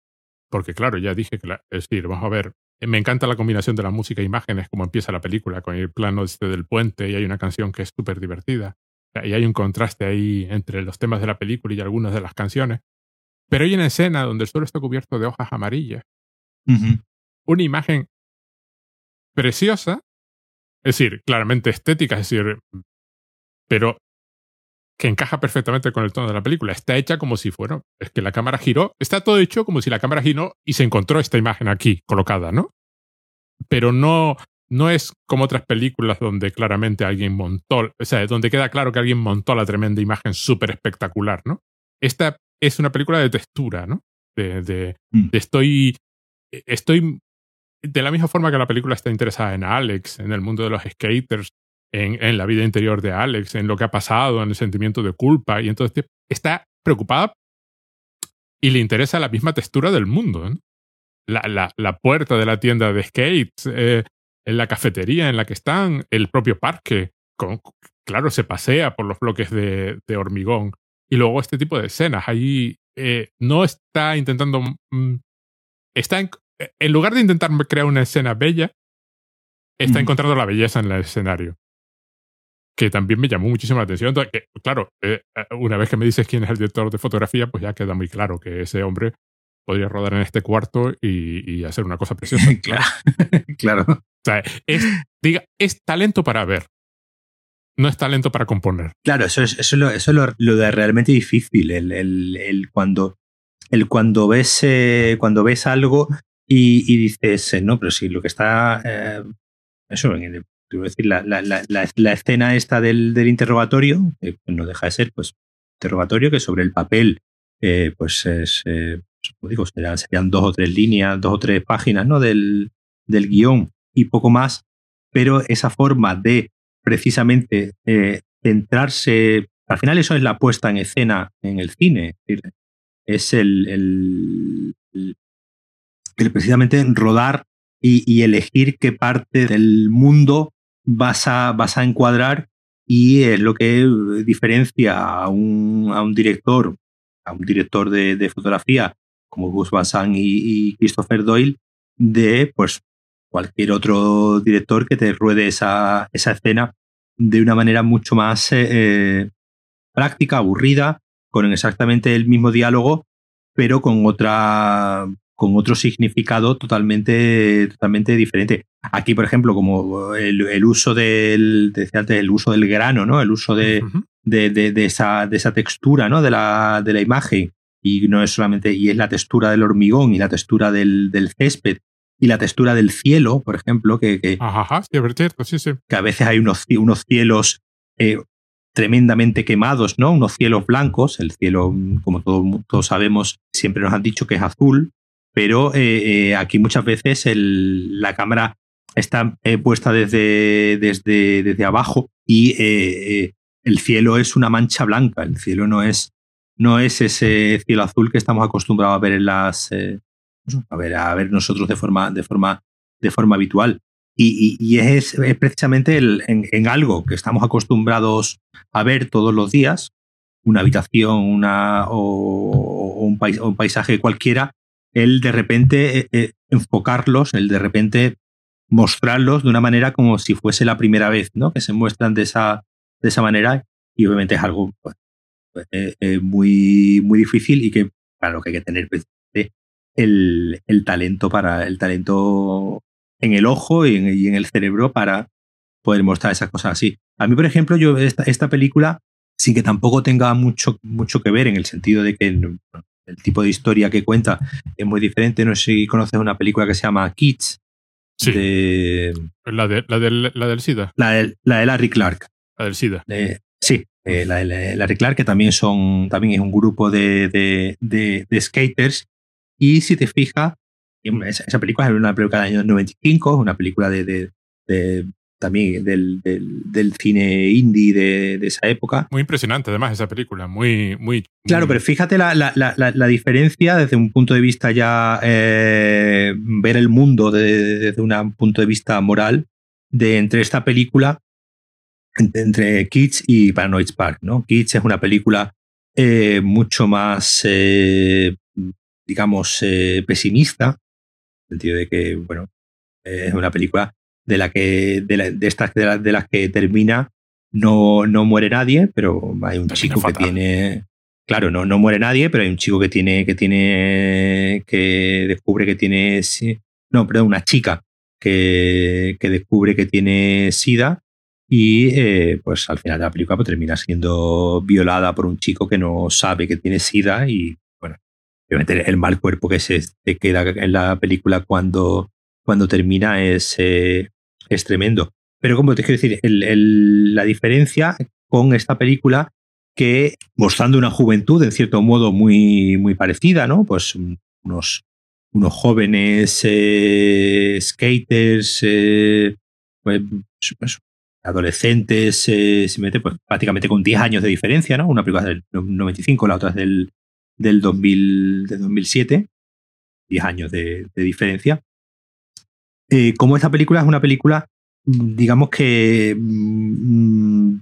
Speaker 1: porque claro, ya dije que, es decir, vamos a ver, me encanta la combinación de la música e imágenes, como empieza la película, con el plano este del puente y hay una canción que es súper divertida. Y hay un contraste ahí entre los temas de la película y algunas de las canciones. Pero hay una escena donde el suelo está cubierto de hojas amarillas. Una imagen preciosa, es decir, claramente estética, es decir, pero que encaja perfectamente con el tono de la película. Está hecha como si fuera, es que la cámara giró, está todo hecho como si la cámara giró y se encontró esta imagen aquí colocada, ¿no? Pero no, no es como otras películas donde claramente alguien montó, o sea, donde queda claro que alguien montó la tremenda imagen súper espectacular, ¿no? Esta es una película de textura, ¿no? De, de, mm. de estoy, estoy de la misma forma que la película está interesada en Alex, en el mundo de los skaters, en, en, la vida interior de Alex, en lo que ha pasado, en el sentimiento de culpa, y entonces está preocupada y le interesa la misma textura del mundo. La, la, la, puerta de la tienda de skates, eh, en la cafetería en la que están, el propio parque, con, claro, se pasea por los bloques de, de hormigón. Y luego este tipo de escenas, ahí eh, no está intentando... Mm, está en, en lugar de intentar crear una escena bella, está encontrando la belleza en el escenario. Que también me llamó muchísimo la atención. claro, eh, eh, una vez que me dices quién es el director de fotografía, pues ya queda muy claro que ese hombre podría rodar en este cuarto y, hacer una cosa preciosa.
Speaker 2: claro. claro.
Speaker 1: O sea, es, diga, es talento para ver. no es talento para componer.
Speaker 2: Claro, eso es, eso es, lo, lo, de realmente difícil. El, el, el, cuando, el cuando ves eh, cuando ves algo y, y, dices, eh, no, pero si lo que está. Eh, eso, quiero decir, la, la, la, escena esta del, del interrogatorio, no deja de ser, pues, interrogatorio que sobre el papel, pues es. como digo, serían, serían, dos o tres líneas, dos o tres páginas, ¿no? Del, del guion y poco más, pero esa forma de precisamente eh, centrarse, al final eso es la puesta en escena en el cine, es, el, el, precisamente rodar y, elegir qué parte del mundo vas a, vas a encuadrar y es lo que diferencia a un, a un director, a un director de, fotografía como Gus Van Sant y, y, Christopher Doyle de pues cualquier otro director que te ruede esa, esa escena de una manera mucho más eh, eh, práctica, aburrida, con exactamente el mismo diálogo, pero con otra con otro significado totalmente, totalmente diferente. Aquí, por ejemplo, como el, uso del, decía antes, el uso del grano, ¿no? El uso de, de, de, esa, de esa textura, ¿no? De la, de la imagen. Y no es solamente, y es la textura del hormigón y la textura del, del césped y la textura del cielo, por ejemplo, que, que,
Speaker 1: Ajá, cierto, sí, sí.
Speaker 2: que a veces hay unos, unos cielos eh, tremendamente quemados, ¿no? Unos cielos blancos, el cielo, como todos, todos sabemos, siempre nos han dicho que es azul, pero eh, eh, aquí muchas veces el, la cámara está puesta desde, desde, desde abajo y el cielo es una mancha blanca, el cielo no es, no es ese cielo azul que estamos acostumbrados a ver en las, a ver, a ver nosotros de forma, de forma, de forma habitual. Y, es, precisamente en, algo que estamos acostumbrados a ver todos los días, una habitación una, un, pais, o un, paisaje cualquiera, el de repente eh, eh, enfocarlos, el de repente mostrarlos de una manera como si fuese la primera vez ¿no? que se muestran de esa, de esa manera. Y obviamente es algo pues, eh, eh, muy, muy difícil y que para lo que hay que tener el, el, talento para el talento en el ojo y en, en, el cerebro para poder mostrar esas cosas así. A mí, por ejemplo, yo esta, esta película, sin que tampoco tenga mucho, mucho que ver en el sentido de que el, tipo de historia que cuenta es muy diferente. No sé si conoces una película que se llama Kids.
Speaker 1: Sí.
Speaker 2: De,
Speaker 1: la, de, la, del, la del SIDA.
Speaker 2: La de, la de Larry Clark.
Speaker 1: La del SIDA.
Speaker 2: Eh, sí, eh, la de Larry Clark, que también son también es un grupo de, de, de, de skaters y si te fijas, esa película es una película del año 95, una película de también del, del, del, cine indie de, de, esa época.
Speaker 1: Muy impresionante, además, esa película. Muy, muy.
Speaker 2: Claro, pero fíjate la, la, la, la, diferencia desde un punto de vista ya eh, ver el mundo de, desde un punto de vista moral de entre esta película, entre Kids y Paranoid Park. ¿no? Kids es una película eh, mucho más eh, digamos, eh, pesimista, en el sentido de que, bueno, es una película de la que, de, la, de estas de, la, de, las que termina, no, no muere nadie, pero hay un chico fatal. que tiene. Claro, no, no muere nadie, pero hay un chico que tiene, que tiene, que descubre que tiene, no, perdón, una chica que, que descubre que tiene SIDA y eh, pues al final de la película pues, termina siendo violada por un chico que no sabe que tiene SIDA y obviamente el mal cuerpo que se te queda en la película cuando, cuando termina es, eh, es tremendo. Pero como te quiero decir, el, el, la diferencia con esta película que mostrando una juventud en cierto modo muy, muy parecida, ¿no? Pues unos, unos jóvenes eh, skaters, eh, pues, pues, adolescentes, eh, se mete pues, prácticamente con 10 años de diferencia, ¿no? Una película del 95, la otra es del, del, 2000, de 2007, 10 años de diferencia. Eh, como esta película es una película, digamos que mm,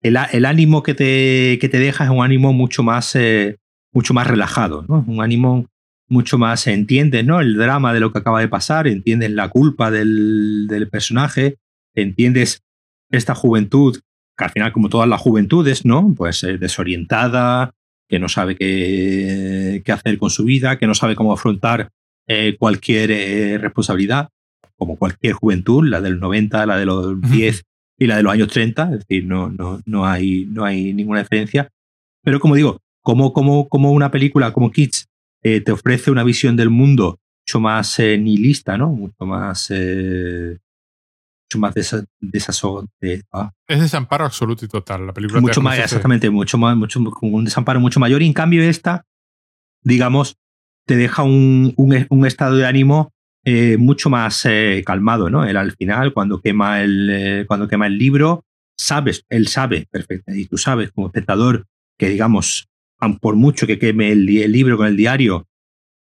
Speaker 2: el, el, ánimo que te, que te deja es un ánimo mucho más, eh, mucho más relajado, ¿no? un ánimo mucho más, entiendes ¿no? el drama de lo que acaba de pasar, entiendes la culpa del, del personaje, entiendes esta juventud, que al final como todas las juventudes, ¿no? Pues eh, desorientada, que no sabe qué, qué, hacer con su vida, que no sabe cómo afrontar cualquier responsabilidad, como cualquier juventud, la del 90, la de los 10, y la de los años 30, es decir, no, no, no, hay, no hay ninguna diferencia. Pero como digo, como, como, como una película como Kids eh, te ofrece una visión del mundo mucho más eh, nihilista, ¿no? Mucho más... Eh, mucho más de
Speaker 1: ah. Es desamparo absoluto y total. La película
Speaker 2: mucho más, exactamente, mucho más, mucho, un desamparo mucho mayor. Y en cambio, esta, digamos, te deja un, un, estado de ánimo eh, mucho más eh, calmado, ¿no? Él al final, cuando quema el, eh, cuando quema el libro, sabes, él sabe perfecto, y tú sabes como espectador que, digamos, por mucho que queme el, el, libro con el diario,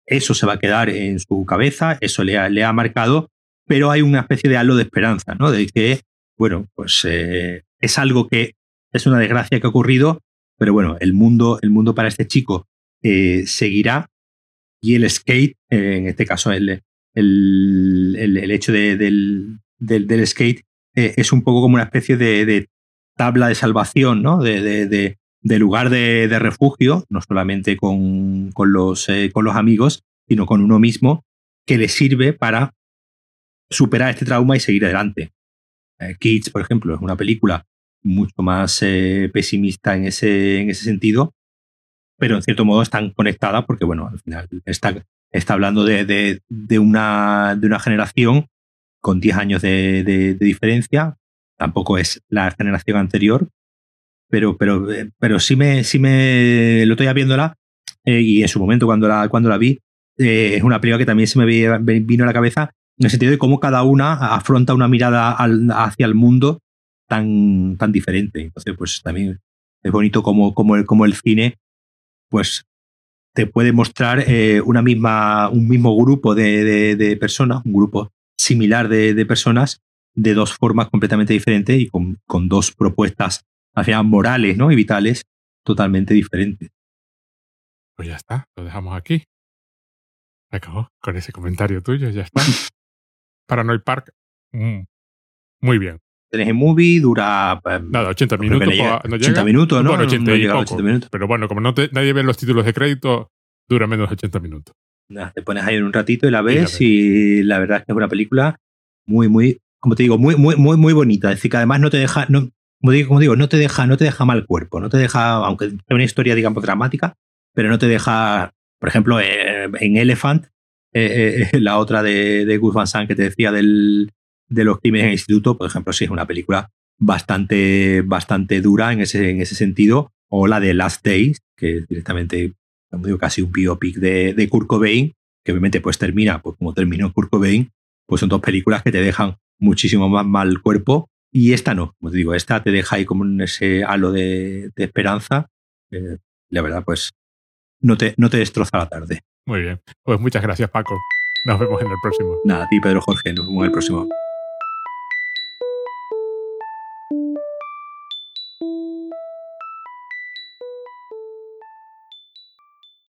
Speaker 2: eso se va a quedar en su cabeza, eso le ha, le ha marcado, pero hay una especie de halo de esperanza, ¿no? De que, bueno, pues es algo que es una desgracia que ha ocurrido, pero bueno, el mundo, el mundo para este chico seguirá y el skate, en este caso el, el, el, hecho de, del, del, skate eh, es un poco como una especie de, tabla de salvación, ¿no? De, de, de lugar de, refugio, no solamente con, con, los, eh, con los amigos, sino con uno mismo, que le sirve para superar este trauma y seguir adelante. Eh, Kids, por ejemplo, es una película mucho más pesimista en ese, en ese sentido, pero en cierto modo están conectadas porque, bueno, al final está, está hablando de, de, una, de una generación con 10 años de, de, diferencia. Tampoco es la generación anterior, pero, pero, pero sí, me, sí me lo estoy viéndola eh, y en su momento cuando la, cuando la vi, eh, es una película que también se me vino a la cabeza en el sentido de cómo cada una afronta una mirada hacia el mundo tan, tan diferente. Entonces, pues también es bonito como, el, como el cine, pues te puede mostrar eh, una misma, un mismo grupo de, de, personas, un grupo similar de, de, personas, de dos formas completamente diferentes y con, con dos propuestas, al final, morales ¿no? y vitales totalmente diferentes.
Speaker 1: Pues ya está, lo dejamos aquí. acabó con ese comentario tuyo, ya está. Paranoid Park, mm, muy bien.
Speaker 2: Tenés movie, dura.
Speaker 1: Em, Nada, 80 minutos.
Speaker 2: ¿no 80 minutos, ¿no?
Speaker 1: Bueno, 80, y 80 minutos. Pero bueno, como no te, nadie ve los títulos de crédito, dura menos de 80 minutos.
Speaker 2: te pones ahí en un ratito y la ves y la, verdad es que es una película muy, muy, como te digo, muy, muy, muy, muy bonita. Es decir, que además no te deja, no, como, digo, como digo, no te deja, no te deja mal cuerpo, no te deja, aunque sea una historia, digamos, dramática, pero no te deja, por ejemplo, eh, en Elephant, eh, eh, la otra de, de Gus Van Sant que te decía del, de los crímenes en el instituto, por ejemplo, sí es una película bastante, bastante dura en ese, en ese sentido, o la de Last Days, que es directamente, como digo, casi un biopic de, de Kurt Cobain, que obviamente pues termina, pues como terminó Kurt Cobain, pues son dos películas que te dejan muchísimo más mal cuerpo, y esta no, como te digo, esta te deja ahí como en ese halo de, esperanza, eh, la verdad, pues no te, no te destroza la tarde.
Speaker 1: Muy bien, pues muchas gracias Paco. Nos vemos en el próximo.
Speaker 2: Nada, a ti Pedro Jorge, nos vemos en el próximo.